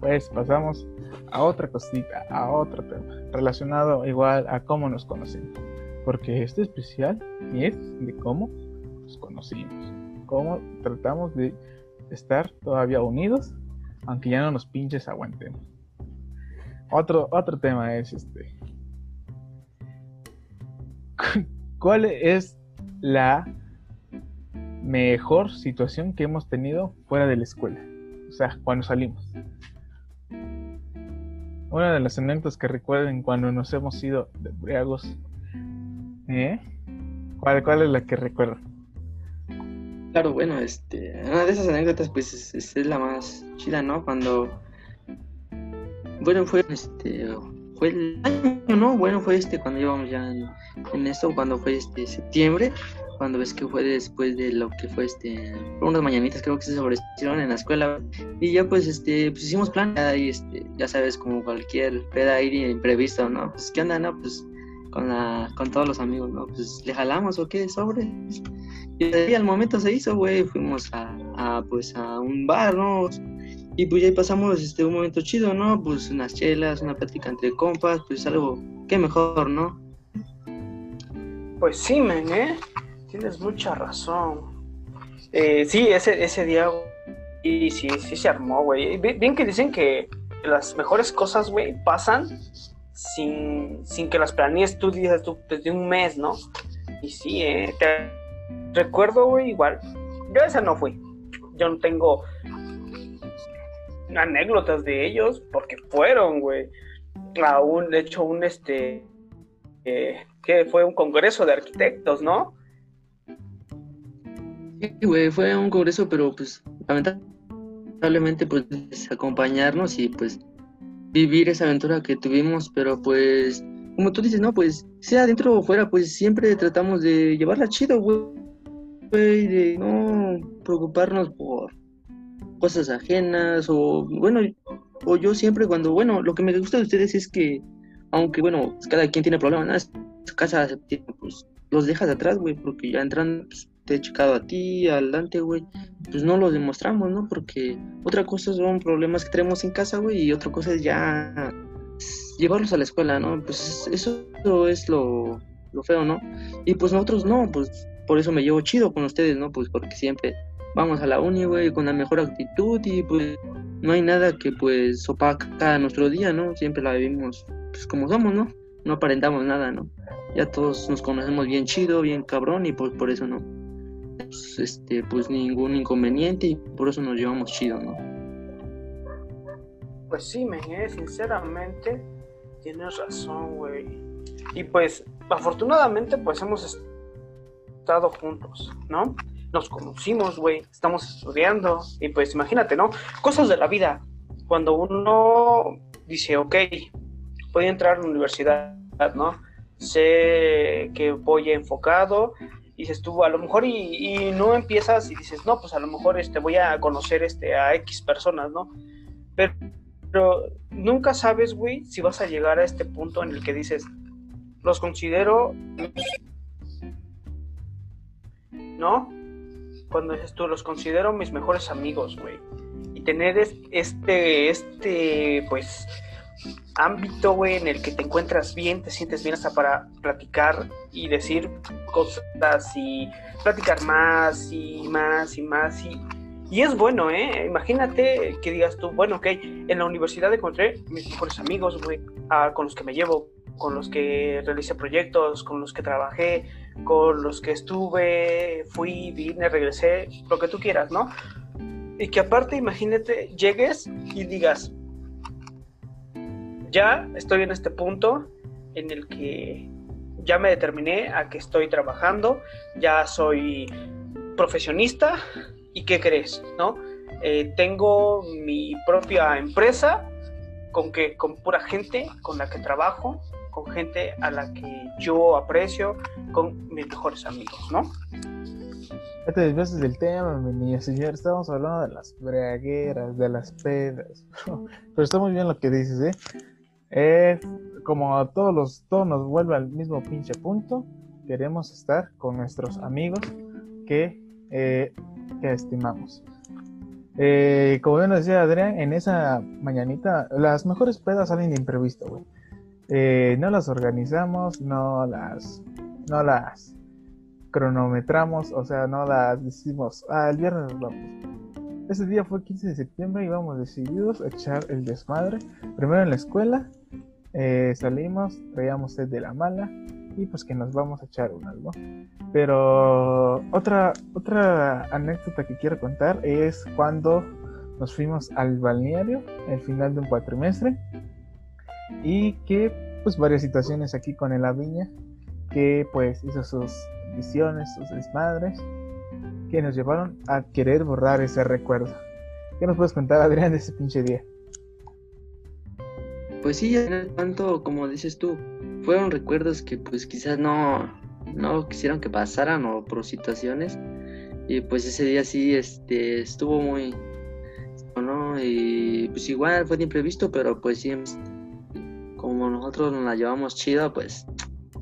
pues pasamos a otra cosita, a otro tema, relacionado igual a cómo nos conocemos. porque este especial es de cómo nos conocimos, cómo tratamos de estar todavía unidos, aunque ya no nos pinches aguantemos. Otro, otro tema es este. *laughs* ¿Cuál es la mejor situación que hemos tenido fuera de la escuela? O sea, cuando salimos. Una de las anécdotas que recuerden cuando nos hemos ido de briagos. ¿Eh? ¿Cuál, ¿Cuál es la que recuerdan? Claro, bueno, este, una de esas anécdotas pues es, es- la más chida, ¿no? Cuando, bueno, fue, este, fue el año, ¿no? Bueno, fue este, cuando íbamos ya en, en esto, cuando fue este septiembre, cuando ves que fue después de lo que fue este, unas mañanitas creo que se sobrecieron en la escuela, y ya pues este, pues hicimos plan, y este, ya sabes, como cualquier peda ahí imprevisto, ¿no? Pues, ¿qué onda, no? Pues, con la, con todos los amigos, ¿no? Pues, ¿le jalamos o qué? Sobre. Y ahí al momento se hizo, güey, fuimos a, pues a un bar, ¿no? Y pues ahí pasamos este un momento chido, ¿no? Pues unas chelas, una plática entre compas, pues algo, qué mejor, ¿no? Pues sí, men, ¿eh? Tienes mucha razón. Eh, sí, ese, ese día, y sí, sí se armó, güey. Bi- Bien que dicen que las mejores cosas, güey, pasan sin, sin que las planees tú dices tú desde un mes, ¿no? Y sí, eh, recuerdo, güey, igual. Yo esa no fui. Yo no tengo anécdotas de ellos porque fueron, güey. A un, de hecho, un este eh, que fue un congreso de arquitectos, ¿no? Sí, güey, fue un congreso, pero pues lamentablemente pues acompañarnos y pues vivir esa aventura que tuvimos, pero pues como tú dices, no, pues sea dentro o fuera, pues siempre tratamos de llevarla chido, güey, de no preocuparnos por cosas ajenas o bueno, o yo siempre cuando, bueno, lo que me gusta de ustedes es que aunque bueno, cada quien tiene problemas, ¿no? casa pues los dejas atrás, güey, porque ya entran pues, te he checado a ti, adelante, güey, pues no lo demostramos, ¿no? Porque otra cosa son problemas que tenemos en casa, güey, y otra cosa es ya llevarlos a la escuela, ¿no? Pues eso es lo, lo feo, ¿no? Y pues nosotros no, pues por eso me llevo chido con ustedes, ¿no? Pues porque siempre vamos a la uni, güey, con la mejor actitud y pues no hay nada que pues opaca nuestro día, ¿no? Siempre la vivimos pues como somos, ¿no? No aparentamos nada, ¿no? Ya todos nos conocemos bien chido, bien cabrón y pues por eso no pues, este, pues ningún inconveniente y por eso nos llevamos chido, ¿no? Pues sí, men, eh, sinceramente tienes razón, güey. Y pues, afortunadamente, pues hemos estado juntos, ¿no? Nos conocimos, güey, estamos estudiando y pues imagínate, ¿no? Cosas de la vida. Cuando uno dice, ok, voy a entrar a la universidad, ¿no? Sé que voy enfocado y dices tú, a lo mejor y, no empiezas y dices, no, pues a lo mejor este, voy a conocer este, a X personas, ¿no? Pero, pero nunca sabes, güey, si vas a llegar a este punto en el que dices, los considero, ¿no? Cuando dices tú, los considero mis mejores amigos, güey. Y tener este, este, pues, ámbito, güey, en el que te encuentras bien, te sientes bien hasta para platicar y decir cosas y platicar más y más y más y, y es bueno, ¿eh? Imagínate que digas tú, bueno, ok, en la universidad encontré mis mejores amigos, güey, ah, con los que me llevo, con los que realicé proyectos, con los que trabajé, con los que estuve, fui, vine, regresé, lo que tú quieras, ¿no? Y que aparte, imagínate, llegues y digas, ya estoy en este punto en el que ya me determiné a que estoy trabajando, ya soy profesionista y ¿qué crees? ¿No? Eh, tengo mi propia empresa con que con pura gente con la que trabajo, con gente a la que yo aprecio, con mis mejores amigos, ¿no? Ya te desvías del tema, mi niña señor. Estamos hablando de las bragueras, de las pedas. *laughs* Pero está muy bien lo que dices, ¿eh? Como todos los, todo nos vuelve al mismo pinche punto, queremos estar con nuestros amigos que, eh, que estimamos. Eh, como bien decía Adrián, en esa mañanita, las mejores pedas salen de imprevisto, güey. Eh, no las organizamos, no las no las cronometramos, o sea, no las decimos, ah, el viernes nos vamos. Ese día fue 15 de septiembre y íbamos decididos a echar el desmadre. Primero en la escuela, eh, salimos, traíamos sed de la mala y pues que nos vamos a echar un algo. Pero otra, otra anécdota que quiero contar es cuando nos fuimos al balneario, el final de un cuatrimestre, y que pues varias situaciones aquí con el Aviña, que pues hizo sus visiones, sus desmadres, que nos llevaron a querer borrar ese recuerdo. ¿Qué nos puedes contar, Adrián, de ese pinche día? Pues sí, tanto como dices tú, fueron recuerdos que pues quizás no, no quisieron que pasaran o por situaciones. Y pues ese día sí este, estuvo muy, ¿no? Y pues igual fue de imprevisto, pero pues sí, como nosotros nos la llevamos chida, pues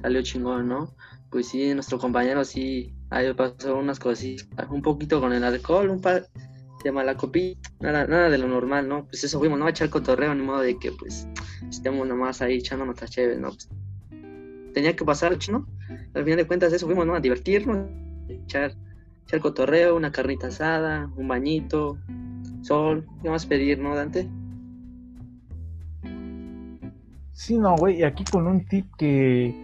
salió chingón, ¿no? Pues sí, nuestro compañero sí, ahí pasó unas cositas, un poquito con el alcohol, un par de mala copilla, nada, nada de lo normal, ¿no? Pues eso fuimos, ¿no? A echar cotorreo, ni modo de que pues estemos nomás ahí echando nuestras chéves, ¿no? Pues, tenía que pasar, ¿no? Al final de cuentas eso fuimos, ¿no? A divertirnos, echar, echar cotorreo, una carnita asada, un bañito, sol, ¿qué más pedir, no, Dante? Sí, no, güey, aquí con un tip que,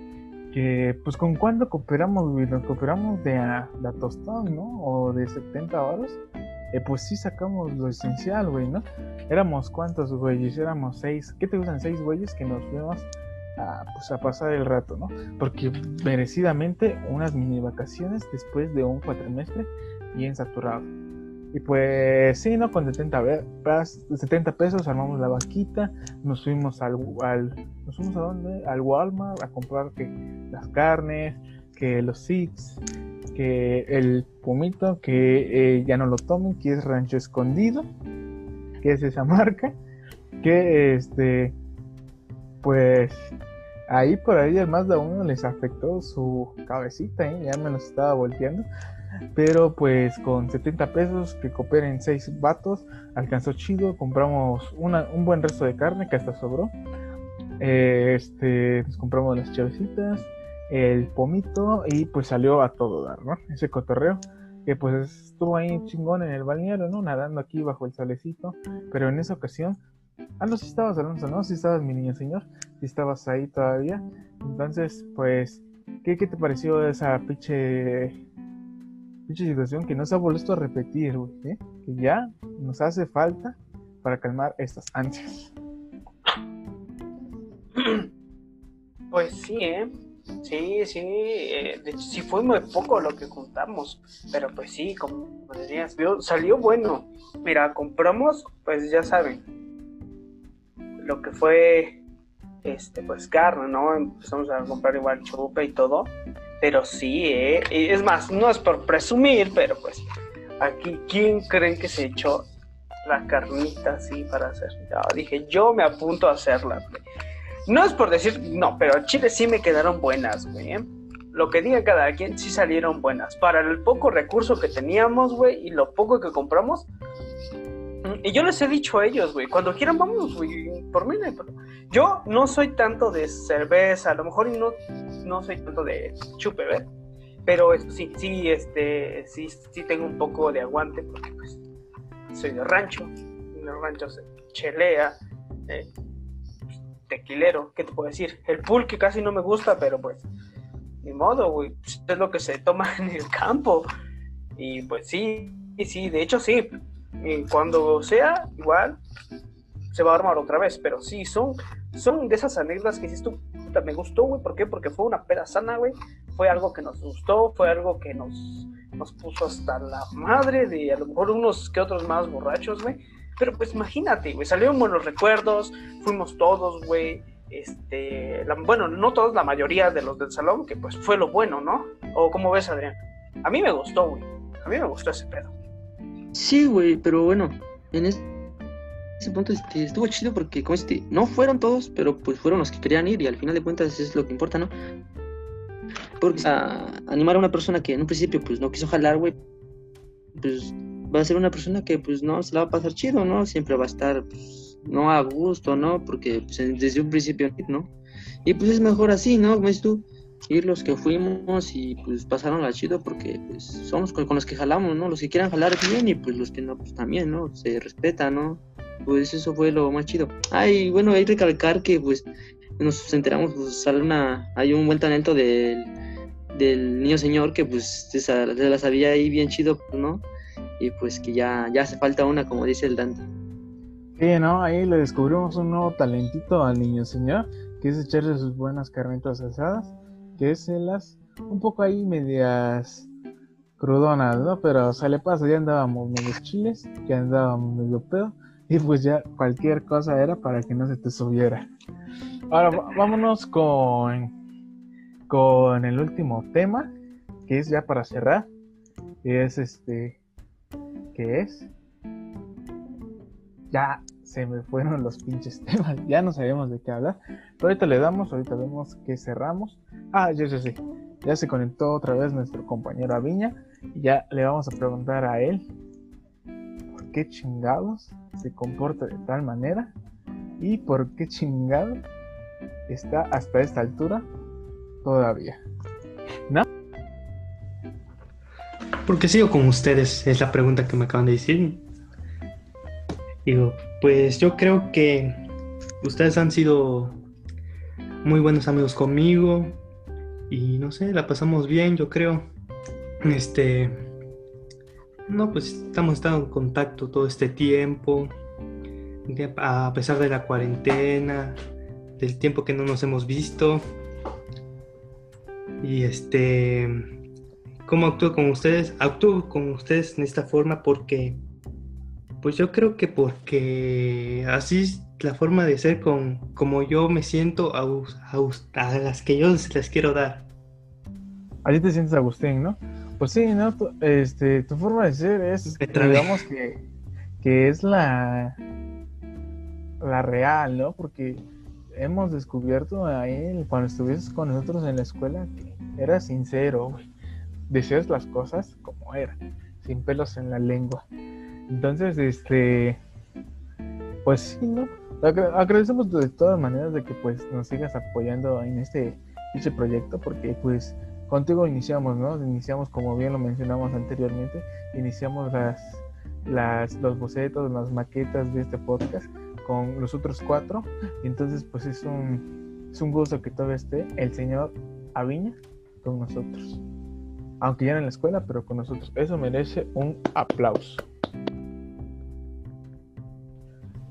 que pues con cuánto cooperamos, güey, nos cooperamos de a, de a tostón, ¿no? O de 70 horas, eh, pues sí sacamos lo esencial, güey, ¿no? Éramos cuántos güeyes, éramos seis, ¿qué te gustan? Seis güeyes que nos fuimos a, pues, pasar el rato, ¿no? Porque merecidamente unas mini vacaciones después de un cuatrimestre bien saturado. Y pues sí, ¿no? Con 70, ve- pas- 70 pesos armamos la vaquita, nos fuimos al, al nos fuimos a dónde? Al Walmart a comprar que las carnes, que los six, que el pomito, que eh, ya no lo tomen, que es Rancho Escondido, que es esa *laughs* marca, que este, pues ahí por ahí más de uno les afectó su cabecita, ¿eh? ya me los estaba volteando. Pero pues con 70 pesos que cooperen 6 vatos, alcanzó chido, compramos una- un buen resto de carne que hasta sobró. Eh, este, nos compramos las chavecitas, el pomito y pues salió a todo dar, ¿no? Ese cotorreo que pues estuvo ahí chingón en el balneario, ¿no? Nadando aquí bajo el solecito, pero en esa ocasión, ah, no, si estabas Alonso, ¿no? Si estabas mi niño señor, si estabas ahí todavía. Entonces, pues, ¿qué, qué te pareció esa pinche, pinche situación que no se ha vuelto a repetir, güey? ¿eh? Que ya nos hace falta para calmar estas ansias. Pues sí, ¿eh? Sí, sí, eh, de hecho sí fue muy poco lo que juntamos, pero pues sí, como decías, vio- salió bueno. Mira, compramos, pues ya saben, lo que fue, este, pues carne, ¿no? Empezamos a comprar igual chupe y todo, pero sí, ¿eh? Es más, no es por presumir, pero pues aquí, ¿quién creen que se echó la carnita así para hacer? Ya, dije, yo me apunto a hacerla, güey. No es por decir, no, pero chile sí me quedaron buenas, güey. ¿eh? Lo que diga cada quien, sí salieron buenas. Para el poco recurso que teníamos, güey, y lo poco que compramos. mm, Y yo les he dicho a ellos, güey, cuando quieran vamos, güey, por mí problema. Yo no soy tanto de cerveza, a lo mejor no, no soy tanto de chupe, ¿ver? Pero eso sí, sí, este, sí, sí tengo un poco de aguante porque pues soy de rancho, en el rancho se chelea, eh, tequilero, ¿qué te puedo decir? El pulque casi no me gusta, pero pues, ni modo, güey, es lo que se toma *laughs* en el campo. Y pues sí, y sí, de hecho sí, y cuando sea, igual, se va a armar otra vez, pero sí, son, son de esas anécdotas que dices tú, puta, me gustó, güey, ¿por qué? Porque fue una peda sana, güey, fue algo que nos gustó, fue algo que nos, nos puso hasta la madre de a lo mejor unos que otros más borrachos, güey. Pero pues imagínate, güey, salieron buenos recuerdos, fuimos todos, güey. Este, bueno, no todos, la mayoría de los del salón, que pues fue lo bueno, ¿no? O como ves, Adrián. A mí me gustó, güey. A mí me gustó ese pedo. Sí, güey, pero bueno, en es- ese punto este, estuvo chido porque, como este, no fueron todos, pero pues fueron los que querían ir y al final de cuentas es lo que importa, ¿no? Porque a animar a una persona que en un principio pues no quiso jalar, güey, pues va a ser una persona que pues no se la va a pasar chido, ¿no? Siempre va a estar pues, no a gusto, ¿no? Porque pues, desde un principio, ¿no? Y pues es mejor así, ¿no? Como dices tú, ir los que fuimos y pues pasaron la chido porque pues somos con, los que jalamos, ¿no? Los que quieran jalar bien y pues los que no, pues también, ¿no? Se respeta, ¿no? Pues eso fue lo más chido. Ay, bueno, hay que recalcar que pues nos enteramos, pues sale una, hay un buen talento del, del niño señor que pues se la sabía ahí bien chido, ¿no? Y pues que ya, ya hace falta una, como dice el Dante. Sí, ¿no? Ahí le descubrimos un nuevo talentito al niño señor, que es echarse sus buenas carnitas asadas, que es en las un poco ahí medias crudonas, ¿no? Pero se le pasa, ya andábamos medio chiles, ya andábamos medio pedo, y pues ya cualquier cosa era para que no se te subiera. Ahora vámonos con, con el último tema, que es ya para cerrar, es este, que es ya se me fueron los pinches *laughs* temas, ya no sabemos de qué hablar. Pero ahorita le damos, ahorita vemos que cerramos. Ah, ya ya sé, ya se conectó otra vez nuestro compañero Aviña. Y ya le vamos a preguntar a él por qué chingados se comporta de tal manera y por qué chingado está hasta esta altura todavía. Porque sigo con ustedes, es la pregunta que me acaban de decir. Digo, pues yo creo que ustedes han sido muy buenos amigos conmigo y no sé, la pasamos bien, yo creo. Este, no, pues estamos estando en contacto todo este tiempo, a pesar de la cuarentena, del tiempo que no nos hemos visto. Y este, ¿Cómo actúo con ustedes? Actúo con ustedes en esta forma porque, pues yo creo que porque así es la forma de ser con como yo me siento a, a a las que yo les quiero dar. Así te sientes, Agustín, ¿no? Pues sí, ¿no? Tu, este, tu forma de ser es, digamos que, que es la, la real, ¿no? Porque hemos descubierto ahí, cuando estuviste con nosotros en la escuela, que eras sincero, güey. Decías las cosas como eran, sin pelos en la lengua. Entonces, este, pues sí, ¿no? Agra- agradecemos de todas maneras de que pues nos sigas apoyando en este, este proyecto, porque pues contigo iniciamos, ¿no? Iniciamos, como bien lo mencionamos anteriormente, iniciamos las, las, los bocetos, las maquetas de este podcast con los otros cuatro. Entonces, pues es un, es un gusto que todavía esté el señor Aviña con nosotros. Aunque ya no en la escuela, pero con nosotros. Eso merece un aplauso.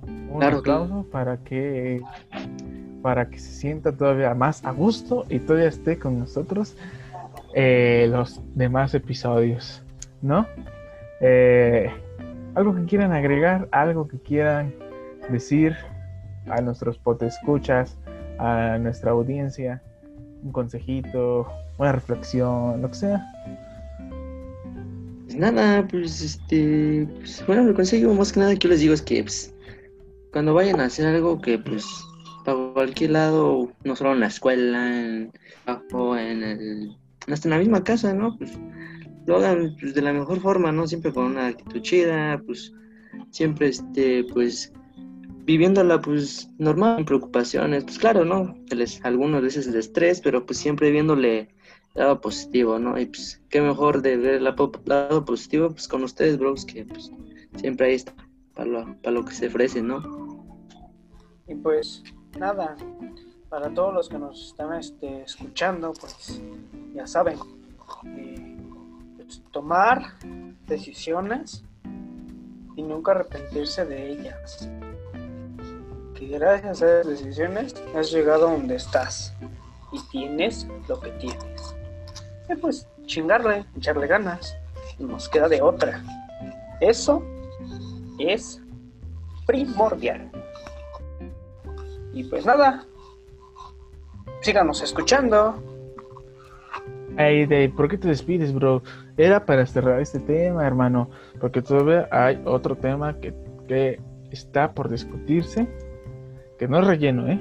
Un Claro, aplauso para que para que se sienta todavía más a gusto y todavía esté con nosotros eh, los demás episodios, ¿no? Eh, algo que quieran agregar, algo que quieran decir a nuestros potescuchas, a nuestra audiencia, un consejito, una reflexión, lo que sea. Pues nada, pues este, pues, bueno, el consejo más que nada que yo les digo es que pues, cuando vayan a hacer algo que pues para cualquier lado, no solo en la escuela, en, o en el, hasta en la misma casa, ¿no? Pues lo hagan pues, de la mejor forma, ¿no? Siempre con una actitud chida, pues siempre este, pues viviéndola pues normal, preocupaciones, pues claro, ¿no? Algunas veces el estrés, pero pues siempre viéndole lado positivo, ¿no? Y pues qué mejor de ver el lado positivo pues con ustedes, bros, que pues siempre ahí está para lo, para lo que se ofrece, ¿no? Y pues nada, para todos los que nos están este, escuchando, pues ya saben, eh, pues, tomar decisiones y nunca arrepentirse de ellas. Que gracias a esas decisiones has llegado a donde estás y tienes lo que tienes. Y pues chingarle, echarle ganas, nos queda de otra. Eso es primordial. Y pues nada, síganos escuchando. Ey, Dave, ¿por qué te despides, bro? Era para cerrar este tema, hermano, porque todavía hay otro tema que, que está por discutirse, que no es relleno, ¿eh?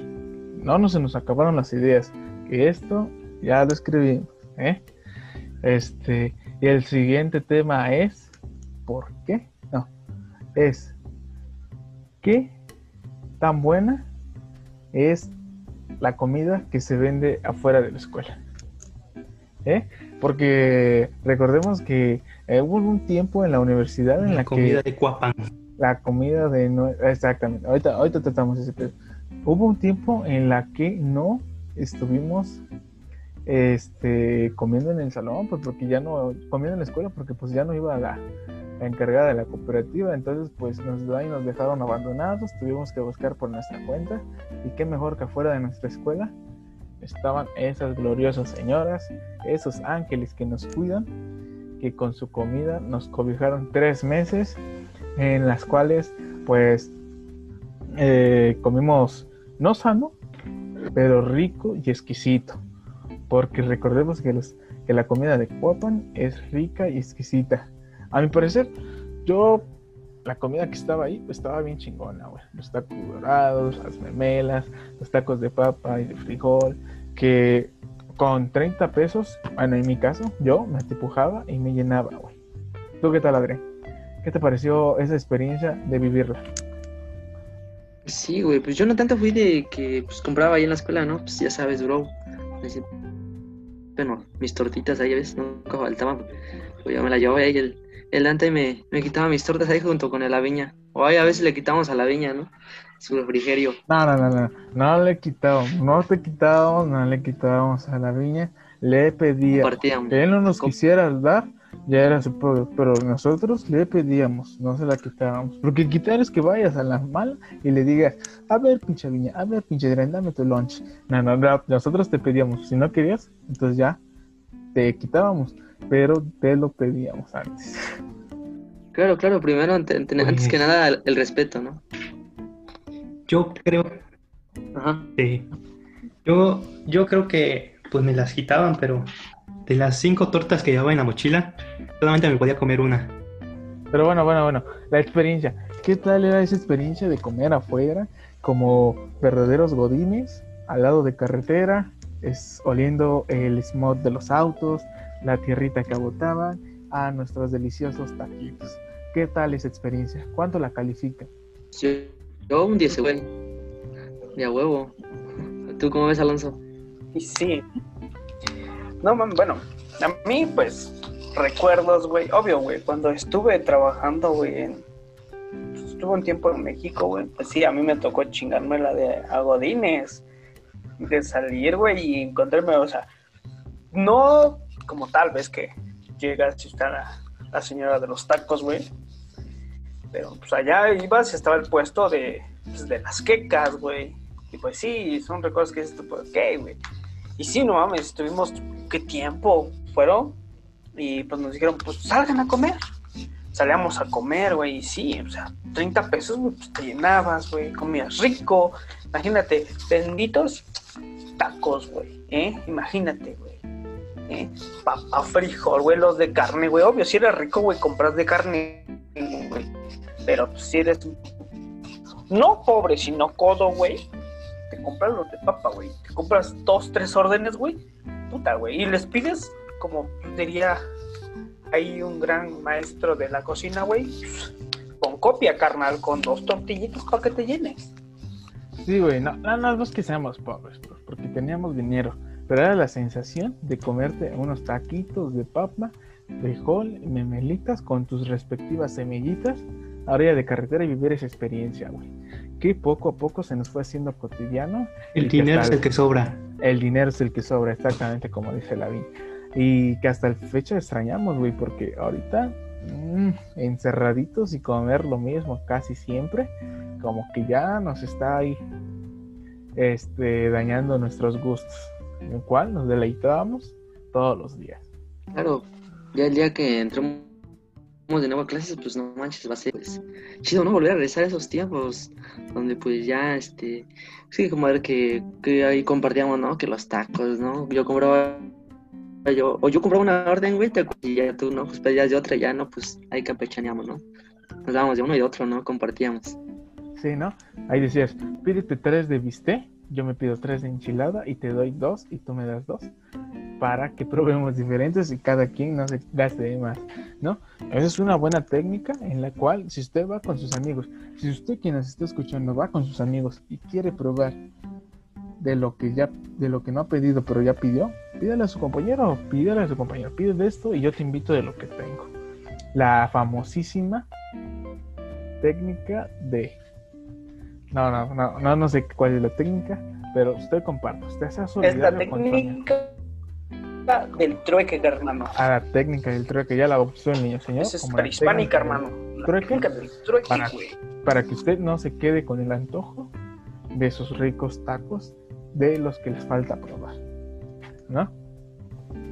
No, no se nos acabaron las ideas, que esto ya lo escribimos, ¿eh? Este, y el siguiente tema es, ¿por qué? No, es, ¿qué tan buena es la comida que se vende afuera de la escuela? ¿eh? Porque recordemos que eh, hubo un tiempo en la universidad en la, La comida que de Cuapan. La comida de no, exactamente ahorita ahorita tratamos ese pedo hubo un tiempo en la que no estuvimos este comiendo en el salón pues porque ya no comiendo en la escuela porque pues ya no iba la, la encargada de la cooperativa. Entonces pues nos ahí nos dejaron abandonados tuvimos que buscar por nuestra cuenta. Y qué mejor que afuera de nuestra escuela estaban esas gloriosas señoras esos ángeles que nos cuidan que con su comida nos cobijaron tres meses en las cuales pues eh, comimos no sano, pero rico y exquisito. Porque recordemos que, los, que la comida de Cuapan es rica y exquisita. A mi parecer, yo, la comida que estaba ahí, pues estaba bien chingona, güey. Los tacos dorados, las memelas, los tacos de papa y de frijol, que con 30 pesos, bueno, en mi caso, yo me atipujaba y me llenaba, güey. ¿Tú qué tal, Adrián? ¿Qué te pareció esa experiencia de vivirla? Sí, güey, pues yo no tanto fui de que pues compraba ahí en la escuela, ¿no? Pues ya sabes, bro. Bueno, mis tortitas ahí a veces nunca faltaban. Pues yo me la llevaba ahí el, el Dante me, me quitaba mis tortas ahí junto con el Aviña. O ahí a veces le quitamos a la Viña, ¿no? Su refrigerio. No, no, no, no, no le quitábamos, no te quitábamos, no le quitábamos a la viña, le Compartíamos. que él no nos quisiera dar, ya era su problema, pero nosotros le pedíamos, no se la quitábamos, porque quitar es que vayas a la mala y le digas, a ver pinche viña, a ver pinche Adrián, dame tu lunch, no, no, no, nosotros te pedíamos, si no querías, entonces ya te quitábamos, pero te lo pedíamos antes. Claro, claro, primero, ante- ante- antes que nada, el, el respeto, ¿no? Yo creo, Ajá. sí. Yo, yo creo que pues me las quitaban, pero de las cinco tortas que llevaba en la mochila, solamente me podía comer una. Pero bueno, bueno, bueno, la experiencia. ¿Qué tal era esa experiencia de comer afuera como verdaderos godines al lado de carretera, es, oliendo el smog de los autos, la tierrita que botaban, a nuestros deliciosos taquitos? ¿Qué tal esa experiencia? ¿Cuánto la califica? Sí, Yo un 10, güey. De a huevo. ¿Tú cómo ves, Alonso? Sí. No, man, bueno, a mí, pues, recuerdos, güey. Obvio, güey, cuando estuve trabajando, güey, en. pues, estuve un tiempo en México, güey. Pues sí, a mí me tocó chingarme la de Agodines. De salir, güey, y encontrarme, o sea, no como tal vez que llegas y está la, la señora de los tacos, güey. Pero pues allá ibas estaba el puesto de, pues, de las quecas, güey. Y pues sí, son recuerdos que dices tú, pues, ok, güey. Y sí, no mames, estuvimos, ¿qué tiempo fueron? Y pues nos dijeron, pues salgan a comer. Salíamos a comer, güey, y sí, o sea, 30 pesos, pues te llenabas, güey, comías rico. Imagínate, benditos tacos, güey, ¿eh? Imagínate, güey. ¿eh? Frijol, güey, los de carne, güey. Obvio, si eres rico, güey, compras de carne, güey. Pero pues, si eres no pobre, sino codo, güey, te los de papa, güey. Te compras dos, tres órdenes, güey. Puta, güey. Y les pides, como diría hay un gran maestro de la cocina, güey, con copia, carnal, con dos tortillitos para que te llenes. Sí, güey, no, no, no es que seamos pobres, pues, porque teníamos dinero, pero era la sensación de comerte unos taquitos de papa, frijol, memelitas con tus respectivas semillitas a orilla de carretera y vivir esa experiencia, güey. Que poco a poco se nos fue haciendo cotidiano. El dinero es el que sobra. El dinero es el que sobra, exactamente como dice la Y que hasta el fecha extrañamos, güey, porque ahorita mm, encerraditos y comer lo mismo casi siempre, como que ya nos está ahí este, dañando nuestros gustos, en el cual nos deleitábamos todos los días. Claro, ya el día que entremos de nuevo a clases, pues no manches, va a ser pues, chido, ¿no? Volver a regresar a esos tiempos donde pues ya, este, sí, como ver que, que ahí compartíamos, ¿no? Que los tacos, ¿no? Yo compraba, yo, o yo compraba una orden, güey, y ya tú, ¿no? Pues pedías de otra, ya, ¿no? Pues ahí campechaneamos, ¿no? Nos dábamos de uno y de otro, ¿no? Compartíamos. Sí, ¿no? Ahí decías, pídete tres de bistec, yo me pido tres de enchilada y te doy dos y tú me das dos para que *laughs* probemos diferentes y cada quien no se gaste de más, ¿no? Esa es una buena técnica en la cual si usted va con sus amigos, si usted quien nos está escuchando va con sus amigos y quiere probar de lo que ya de lo que no ha pedido pero ya pidió, pídale a su compañero, pídale a su compañero, pide de esto y yo te invito de lo que tengo. La famosísima técnica de... No, no, no, no, no sé cuál es la técnica, pero usted comparte, usted sea Es la técnica del trueque, hermano. A la técnica del trueque, ya la el niño señor. Esa es como la prehispánica, hermano. La trueque. técnica del trueque, Para- güey. para que usted no se quede con el antojo de esos ricos tacos de los que les falta probar. ¿No?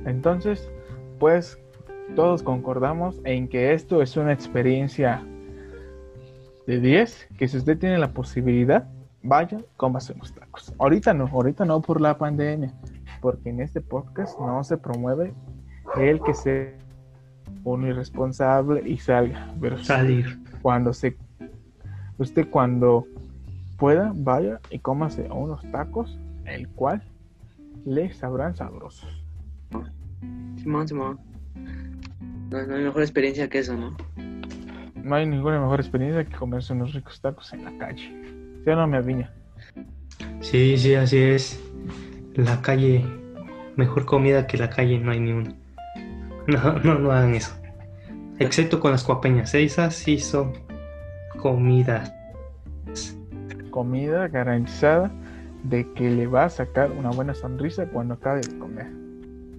Entonces, pues todos concordamos en que esto es una experiencia de 10, que si usted tiene la posibilidad, vaya, cómase unos tacos. Ahorita no, ahorita no por la pandemia, porque en este podcast no se promueve el que sea un irresponsable y salga, pero Salir. cuando se usted cuando pueda vaya y cómase unos tacos el cual le sabrán sabrosos Simón, Simón. No, no hay mejor experiencia que eso, ¿no? No hay ninguna mejor experiencia que comerse unos ricos tacos en la calle ¿Sí o no me viña Sí, sí, así es. La calle, mejor comida que la calle, no hay ni una. No, no, no hagan eso. Excepto con las cuapeñas, esas sí son comidas. comida garantizada de que le va a sacar una buena sonrisa cuando acabe de comer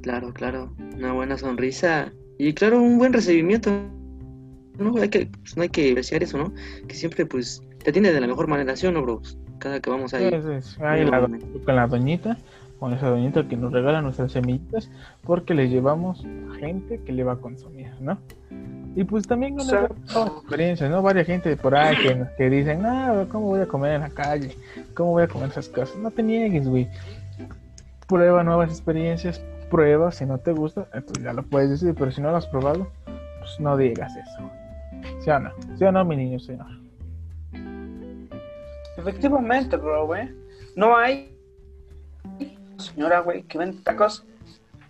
Claro, claro. Una buena sonrisa y claro, un buen recibimiento. No hay que, pues, no hay que desear eso, ¿no? Que siempre, pues, te atiende de la mejor manera, ¿sí o no, bros? Cada que vamos ahí. Sí, sí, sí. Ahí la- con la doñita con esa doñita que nos regala nuestras semillitas porque le llevamos gente que le va a consumir, ¿no? Y pues también con Exacto. experiencias, ¿no? Varias gente por ahí que, que dicen, no, ¿cómo voy a comer en la calle? ¿Cómo voy a comer esas cosas? No te niegues, güey. Prueba nuevas experiencias, prueba, si no te gusta, entonces ya lo puedes decir, pero si no lo has probado, pues no digas eso. ¿Sí o no? ¿Sí o no, mi niño, señor? Efectivamente, bro, güey. No hay señora, güey, que vende tacos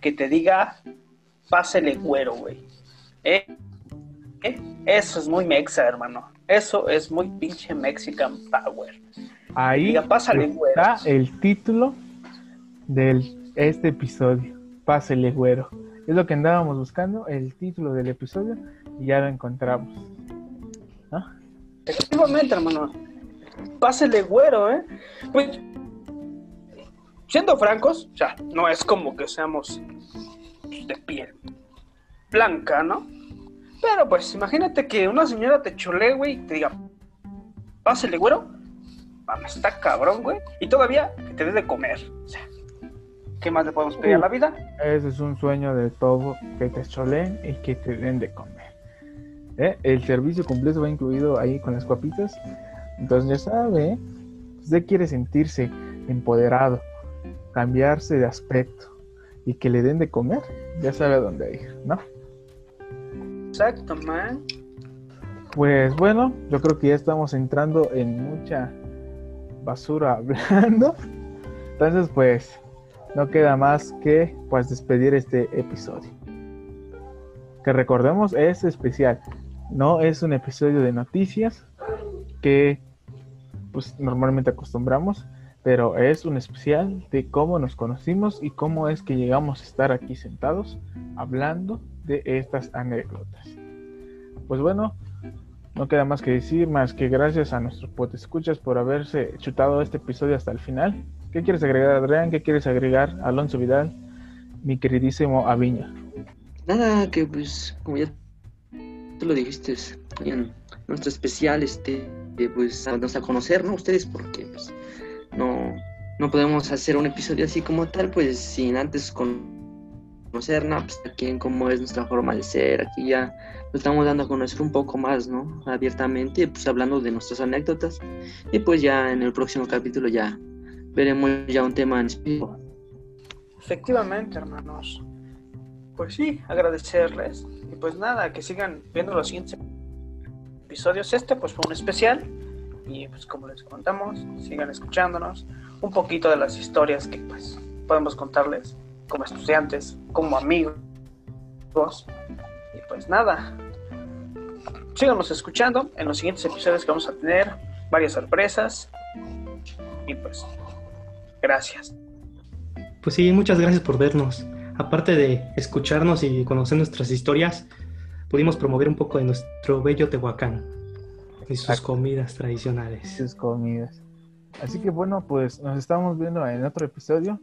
que te diga, pásele güero, güey. ¿Eh? ¿Eh? Eso es muy mexa, hermano. Eso es muy pinche Mexican Power. Ahí Diga, pásale, güero. está el título de este episodio. Pásele, güero. Es lo que andábamos buscando, el título del episodio, y ya lo encontramos. ¿No? Efectivamente, hermano. Pásele güero, ¿eh? Pues, siendo francos, sea, no es como que seamos de piel blanca, ¿no? Pero pues, imagínate que una señora te chole, güey, y te diga, pásele güero. Vamos, está cabrón, güey. Y todavía que te dé de comer. O sea, ¿qué más le podemos pedir a la vida? Ese es un sueño de todo, que te choleen y que te den de comer. ¿Eh? El servicio completo va incluido ahí con las guapitas. Entonces ya sabe, ¿eh? Usted quiere sentirse empoderado, cambiarse de aspecto y que le den de comer, ya sabe a dónde ir, ¿no? Exacto, man. Pues bueno, yo creo que ya estamos entrando en mucha basura *laughs* hablando. Entonces, pues no queda más que pues despedir este episodio. Que recordemos es especial. No es un episodio de noticias que pues normalmente acostumbramos, pero es un especial de cómo nos conocimos y cómo es que llegamos a estar aquí sentados hablando de estas anécdotas. Pues bueno, no queda más que decir, más que gracias a nuestros escuchas por haberse chutado este episodio hasta el final. ¿Qué quieres agregar, Adrián? ¿Qué quieres agregar, Alonso Vidal? Mi queridísimo Aviña. Nada, que pues, como ya tú lo dijiste, nuestro especial, este, pues, darnos a conocer, ¿no? Ustedes, porque, pues, no, no podemos hacer un episodio así como tal, pues, sin antes conocernos, pues, aquí en cómo es nuestra forma de ser, aquí ya lo estamos dando a conocer un poco más, ¿no? Abiertamente, pues, hablando de nuestras anécdotas, y pues ya en el próximo capítulo ya veremos ya un tema en específico. Efectivamente, hermanos. Pues sí, agradecerles. Y pues nada, que sigan viendo los siguientes episodios. Este pues fue un especial. Y pues como les contamos, sigan escuchándonos. Un poquito de las historias que pues podemos contarles como estudiantes, como amigos. Y pues nada. Síganos escuchando en los siguientes episodios que vamos a tener. Varias sorpresas. Y pues, gracias. Pues sí, muchas gracias por vernos. Aparte de escucharnos y conocer nuestras historias, pudimos promover un poco de nuestro bello Tehuacán y sus Exacto. comidas tradicionales. sus comidas. Así que bueno, pues nos estamos viendo en otro episodio.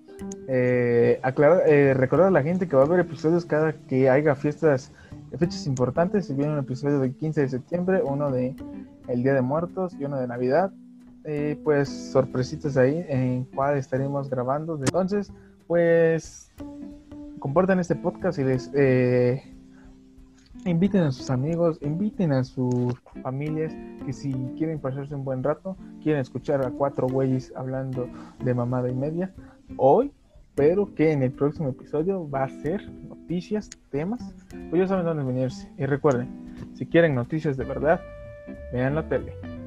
Eh, aclarar, eh, recordar a la gente que va a haber episodios cada que haya fiestas, fechas importantes. Se viene un episodio del 15 de septiembre, uno de el Día de Muertos y uno de Navidad. Eh, pues sorpresitas ahí en cuál estaremos grabando. Entonces, pues compartan este podcast y les eh, inviten a sus amigos, inviten a sus familias que si quieren pasarse un buen rato, quieren escuchar a cuatro güeyes hablando de mamada y media hoy, pero que en el próximo episodio va a ser noticias, temas, pues ya saben dónde venirse. Y recuerden, si quieren noticias de verdad, vean la tele.